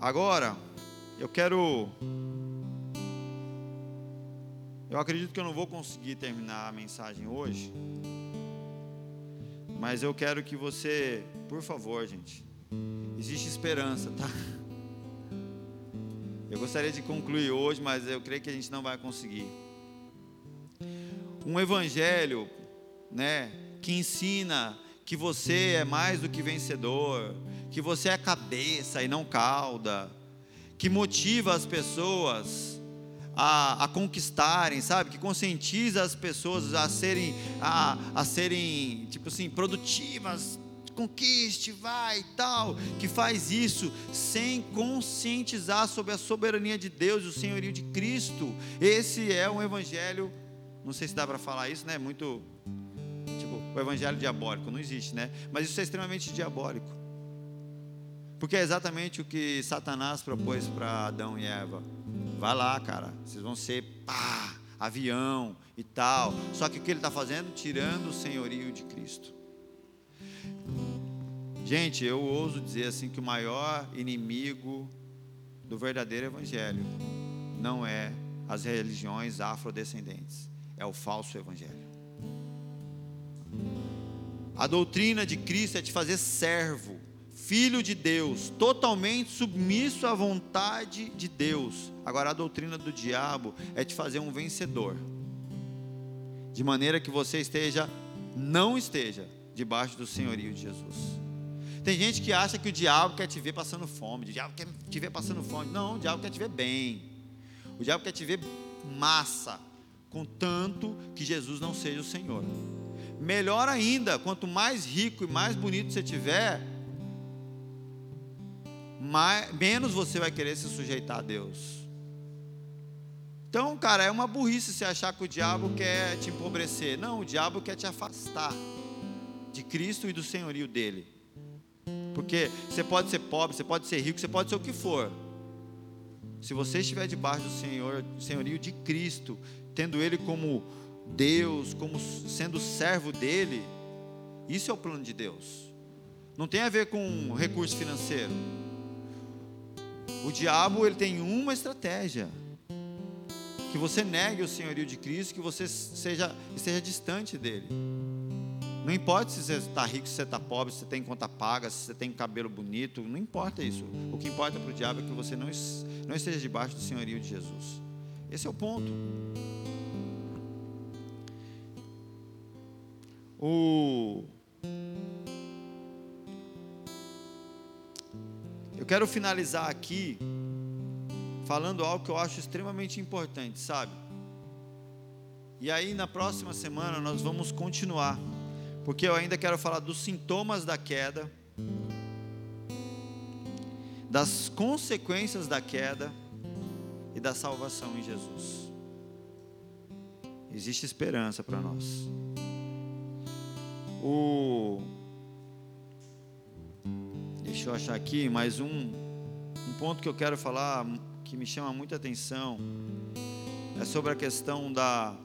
Agora, eu quero. Eu acredito que eu não vou conseguir terminar a mensagem hoje. Mas eu quero que você, por favor, gente. Existe esperança, tá? Eu gostaria de concluir hoje, mas eu creio que a gente não vai conseguir. Um evangelho, né, que ensina que você é mais do que vencedor, que você é cabeça e não cauda, que motiva as pessoas a, a conquistarem, sabe? Que conscientiza as pessoas a serem, a, a serem, tipo assim, produtivas, conquiste, vai e tal, que faz isso sem conscientizar sobre a soberania de Deus e o senhorio de Cristo. Esse é um evangelho, não sei se dá para falar isso, né? Muito tipo, o evangelho diabólico, não existe, né? Mas isso é extremamente diabólico. Porque é exatamente o que Satanás propôs para Adão e Eva. Vai lá, cara, vocês vão ser pá, avião e tal. Só que o que ele está fazendo? Tirando o senhorio de Cristo. Gente, eu ouso dizer assim que o maior inimigo do verdadeiro evangelho não é as religiões afrodescendentes, é o falso evangelho. A doutrina de Cristo é te fazer servo filho de Deus, totalmente submisso à vontade de Deus. Agora, a doutrina do diabo é te fazer um vencedor, de maneira que você esteja, não esteja, debaixo do senhorio de Jesus. Tem gente que acha que o diabo quer te ver passando fome, o diabo quer te ver passando fome. Não, o diabo quer te ver bem, o diabo quer te ver massa, contanto que Jesus não seja o Senhor. Melhor ainda, quanto mais rico e mais bonito você tiver, mais, menos você vai querer se sujeitar a Deus. Então, cara, é uma burrice se achar que o diabo quer te empobrecer. Não, o diabo quer te afastar de Cristo e do senhorio dele. Porque você pode ser pobre, você pode ser rico, você pode ser o que for. Se você estiver debaixo do Senhor, senhorio de Cristo, tendo Ele como Deus, como sendo servo dele, isso é o plano de Deus. Não tem a ver com recurso financeiro. O diabo ele tem uma estratégia: que você negue o senhorio de Cristo, que você seja esteja distante dele. Não importa se você está rico, se você está pobre, se você tem conta paga, se você tem cabelo bonito, não importa isso. O que importa para o diabo é que você não, não esteja debaixo do senhorio de Jesus. Esse é o ponto. O quero finalizar aqui falando algo que eu acho extremamente importante, sabe? E aí na próxima semana nós vamos continuar, porque eu ainda quero falar dos sintomas da queda, das consequências da queda e da salvação em Jesus. Existe esperança para nós. O Deixa eu achar aqui mais um, um ponto que eu quero falar, que me chama muita atenção é sobre a questão da,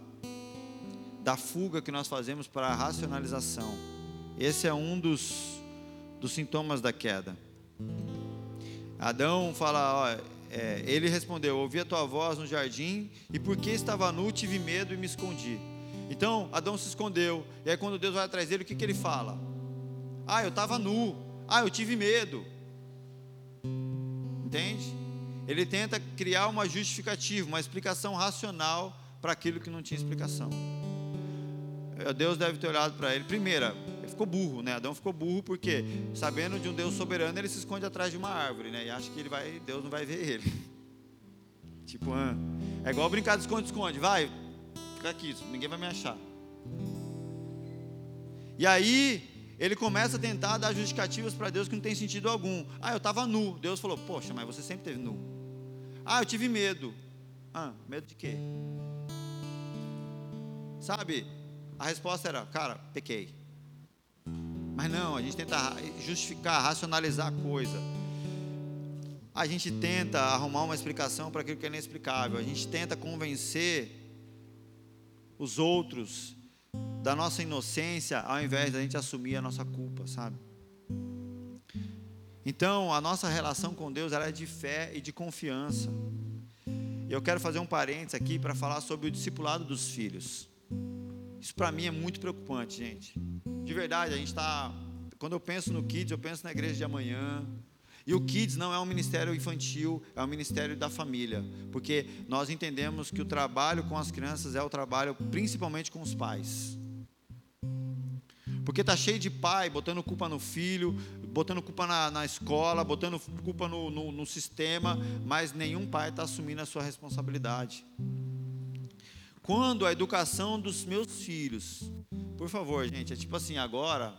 da fuga que nós fazemos para a racionalização. Esse é um dos, dos sintomas da queda. Adão fala, ó, é, ele respondeu: Ouvi a tua voz no jardim, e porque estava nu, tive medo e me escondi. Então, Adão se escondeu, e aí, quando Deus vai atrás dele, o que, que ele fala? Ah, eu estava nu, ah, eu tive medo. Entende? Ele tenta criar uma justificativa, uma explicação racional para aquilo que não tinha explicação. Deus deve ter olhado para ele. Primeira, ele ficou burro, né? Adão ficou burro porque, sabendo de um Deus soberano, ele se esconde atrás de uma árvore, né? E acha que ele vai, Deus não vai ver ele. Tipo, é igual brincar de esconde-esconde, vai, fica aqui, ninguém vai me achar. E aí, ele começa a tentar dar justificativas para Deus que não tem sentido algum. Ah, eu estava nu. Deus falou, poxa, mas você sempre teve nu. Ah, eu tive medo. Ah, medo de quê? Sabe? A resposta era, cara, pequei. Mas não, a gente tenta justificar, racionalizar a coisa. A gente tenta arrumar uma explicação para aquilo que é inexplicável. A gente tenta convencer os outros da nossa inocência ao invés da gente assumir a nossa culpa, sabe? Então, a nossa relação com Deus ela é de fé e de confiança. E eu quero fazer um parênteses aqui para falar sobre o discipulado dos filhos. Isso para mim é muito preocupante, gente. De verdade, a gente está. Quando eu penso no Kids, eu penso na igreja de amanhã. E o Kids não é um ministério infantil, é um ministério da família. Porque nós entendemos que o trabalho com as crianças é o trabalho principalmente com os pais. Porque está cheio de pai botando culpa no filho, botando culpa na, na escola, botando culpa no, no, no sistema, mas nenhum pai está assumindo a sua responsabilidade quando a educação dos meus filhos, por favor, gente, é tipo assim, agora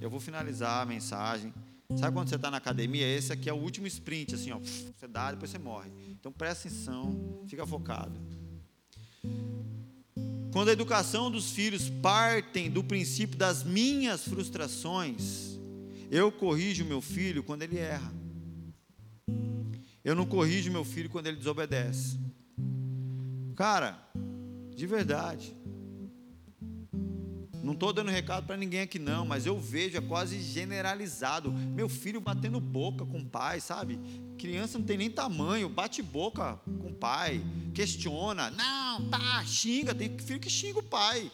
eu vou finalizar a mensagem. Sabe quando você está na academia? Esse aqui é o último sprint, assim, ó, você dá, depois você morre. Então presta atenção, fica focado. Quando a educação dos filhos partem do princípio das minhas frustrações, eu corrijo meu filho quando ele erra. Eu não corrijo meu filho quando ele desobedece. Cara, de verdade. Não estou dando recado para ninguém aqui não, mas eu vejo, é quase generalizado. Meu filho batendo boca com o pai, sabe? Criança não tem nem tamanho, bate boca com o pai, questiona, não, tá, xinga, tem filho que xinga o pai.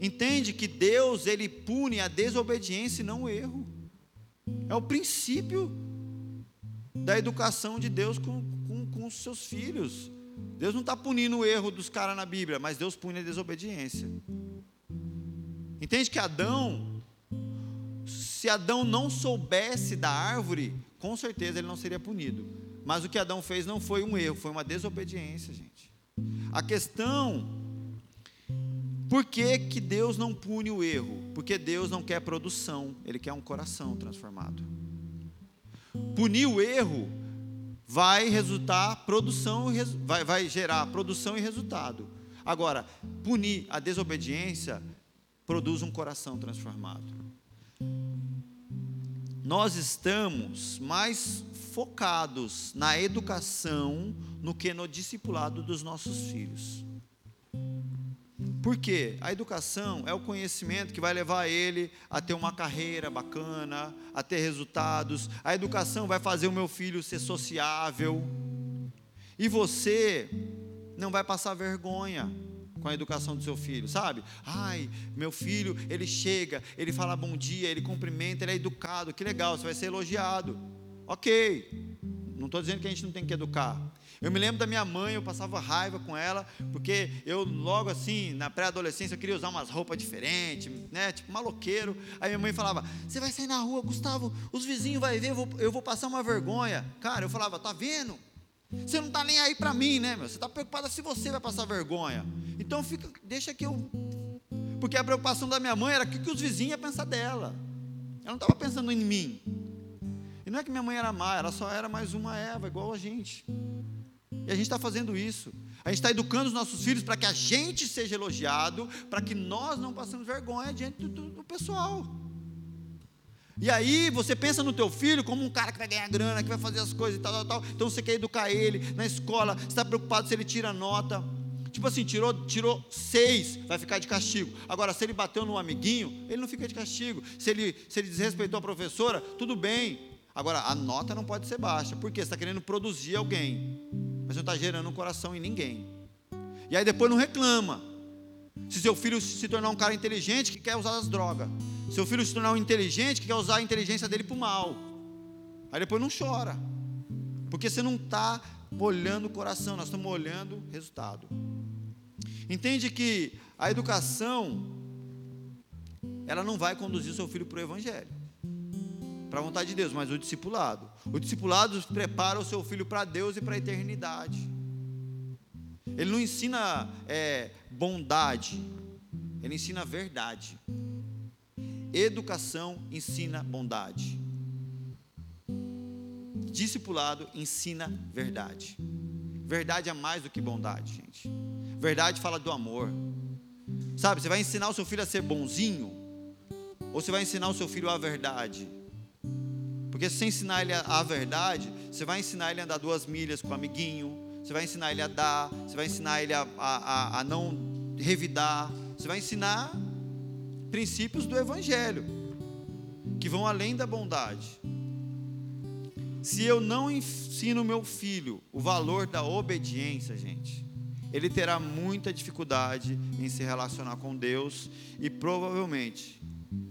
Entende que Deus, ele pune a desobediência e não o erro. É o princípio da educação de Deus com, com, com os seus filhos. Deus não está punindo o erro dos caras na Bíblia, mas Deus pune a desobediência. Entende que Adão, se Adão não soubesse da árvore, com certeza ele não seria punido. Mas o que Adão fez não foi um erro, foi uma desobediência, gente. A questão, por que, que Deus não pune o erro? Porque Deus não quer produção, Ele quer um coração transformado. Punir o erro vai resultar produção, vai, vai gerar produção e resultado. Agora, punir a desobediência produz um coração transformado. Nós estamos mais focados na educação no que no discipulado dos nossos filhos. Por quê? A educação é o conhecimento que vai levar ele a ter uma carreira bacana, a ter resultados. A educação vai fazer o meu filho ser sociável. E você não vai passar vergonha com a educação do seu filho, sabe? Ai, meu filho, ele chega, ele fala bom dia, ele cumprimenta, ele é educado, que legal, você vai ser elogiado. Ok, não estou dizendo que a gente não tem que educar, eu me lembro da minha mãe, eu passava raiva com ela, porque eu logo assim, na pré-adolescência, eu queria usar umas roupas diferentes, né? Tipo maloqueiro. Aí minha mãe falava: Você vai sair na rua, Gustavo, os vizinhos vão ver, eu vou, eu vou passar uma vergonha. Cara, eu falava: Tá vendo? Você não está nem aí para mim, né, meu? Você está preocupada se você vai passar vergonha. Então fica, deixa que eu. Porque a preocupação da minha mãe era o que, que os vizinhos iam pensar dela. Ela não estava pensando em mim. E não é que minha mãe era má, ela só era mais uma Eva, igual a gente. E a gente está fazendo isso. A gente está educando os nossos filhos para que a gente seja elogiado, para que nós não passemos vergonha diante do, do, do pessoal. E aí você pensa no teu filho como um cara que vai ganhar grana, que vai fazer as coisas e tal, tal, tal. Então você quer educar ele na escola, você está preocupado se ele tira nota. Tipo assim, tirou, tirou seis, vai ficar de castigo. Agora, se ele bateu no amiguinho, ele não fica de castigo. Se ele, se ele desrespeitou a professora, tudo bem. Agora, a nota não pode ser baixa. Por quê? Você está querendo produzir alguém, mas não está gerando um coração em ninguém. E aí depois não reclama. Se seu filho se tornar um cara inteligente que quer usar as drogas. Seu filho se tornar um inteligente que quer usar a inteligência dele para o mal. Aí depois não chora. Porque você não está olhando o coração, nós estamos olhando o resultado. Entende que a educação, ela não vai conduzir seu filho para o Evangelho, para a vontade de Deus, mas o discipulado. O discipulado prepara o seu filho para Deus e para a eternidade. Ele não ensina é, bondade, ele ensina verdade. Educação ensina bondade. Discipulado ensina verdade. Verdade é mais do que bondade, gente. Verdade fala do amor. Sabe, você vai ensinar o seu filho a ser bonzinho? Ou você vai ensinar o seu filho a verdade? Porque se você ensinar ele a, verdade, você vai ensinar ele a andar duas milhas com o amiguinho, você vai ensinar ele a dar, você vai ensinar ele a, a, a não revidar, você vai ensinar princípios do Evangelho, que vão além da bondade. Se eu não ensino meu filho o valor da obediência, gente, ele terá muita dificuldade em se relacionar com Deus e provavelmente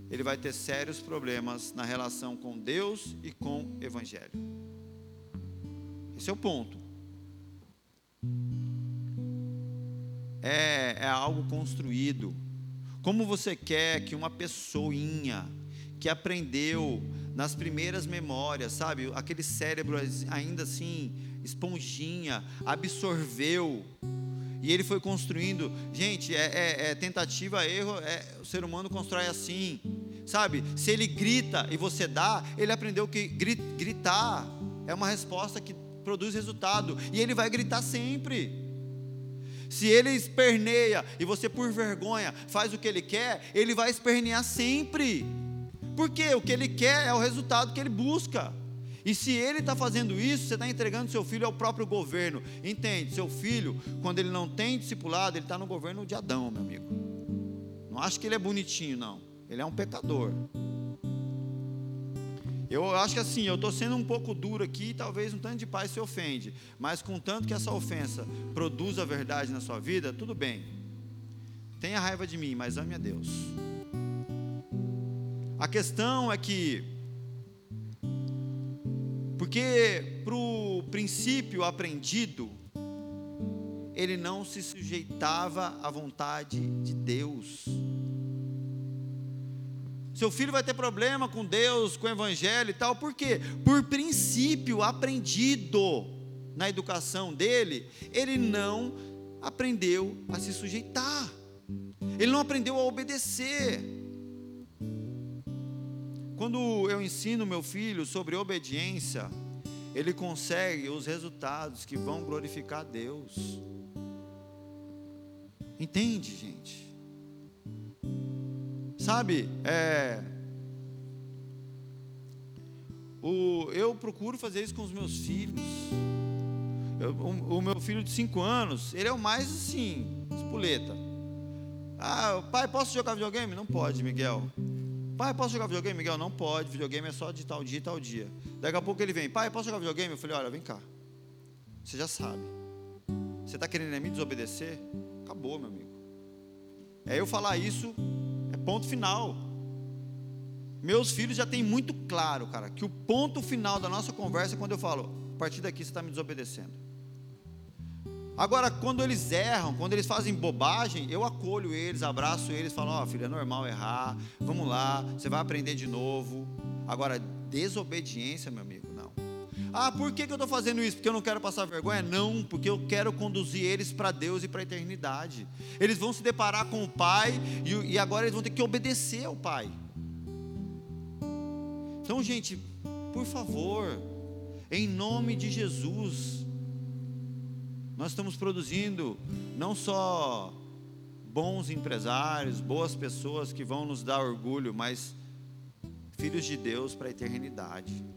ele vai ter sérios problemas na relação com Deus e com o Evangelho. Esse é o ponto. É, é algo construído. Como você quer que uma pessoinha que aprendeu nas primeiras memórias, sabe? Aquele cérebro ainda assim, esponjinha, absorveu. E ele foi construindo. Gente, é, é, é tentativa, erro. É, o ser humano constrói assim, sabe? Se ele grita e você dá, ele aprendeu que gritar é uma resposta que produz resultado. E ele vai gritar sempre. Se ele esperneia e você, por vergonha, faz o que ele quer, ele vai espernear sempre. Porque o que ele quer é o resultado que ele busca. E se ele está fazendo isso, você está entregando seu filho ao próprio governo. Entende? Seu filho, quando ele não tem discipulado, ele está no governo de Adão, meu amigo. Não acho que ele é bonitinho, não. Ele é um pecador. Eu acho que assim, eu estou sendo um pouco duro aqui, talvez um tanto de pai se ofende, mas contanto que essa ofensa produza a verdade na sua vida, tudo bem. Tenha raiva de mim, mas ame a Deus. A questão é que, porque para o princípio aprendido, ele não se sujeitava à vontade de Deus. Seu filho vai ter problema com Deus, com o Evangelho e tal, por quê? Por princípio aprendido na educação dele, ele não aprendeu a se sujeitar, ele não aprendeu a obedecer. Quando eu ensino meu filho sobre obediência, ele consegue os resultados que vão glorificar Deus. Entende, gente? Sabe, é, o, eu procuro fazer isso com os meus filhos. Eu, o, o, meu filho de 5 anos, ele é o mais assim, espoleta. Ah, pai, posso jogar videogame? Não pode, Miguel. Pai, posso jogar videogame? Miguel, não pode. Videogame é só de tal dia e tal dia. Daqui a pouco ele vem, pai, posso jogar videogame? Eu falei, olha, vem cá. Você já sabe. Você está querendo me desobedecer? Acabou, meu amigo. É eu falar isso, é ponto final. Meus filhos já têm muito claro, cara, que o ponto final da nossa conversa é quando eu falo, a partir daqui você está me desobedecendo. Agora, quando eles erram, quando eles fazem bobagem, eu acolho eles, abraço eles, falo: Ó, oh, filho, é normal errar, vamos lá, você vai aprender de novo. Agora, desobediência, meu amigo, não. Ah, por que, que eu estou fazendo isso? Porque eu não quero passar vergonha? Não, porque eu quero conduzir eles para Deus e para a eternidade. Eles vão se deparar com o Pai e, e agora eles vão ter que obedecer ao Pai. Então, gente, por favor, em nome de Jesus, nós estamos produzindo não só bons empresários, boas pessoas que vão nos dar orgulho, mas filhos de Deus para a eternidade.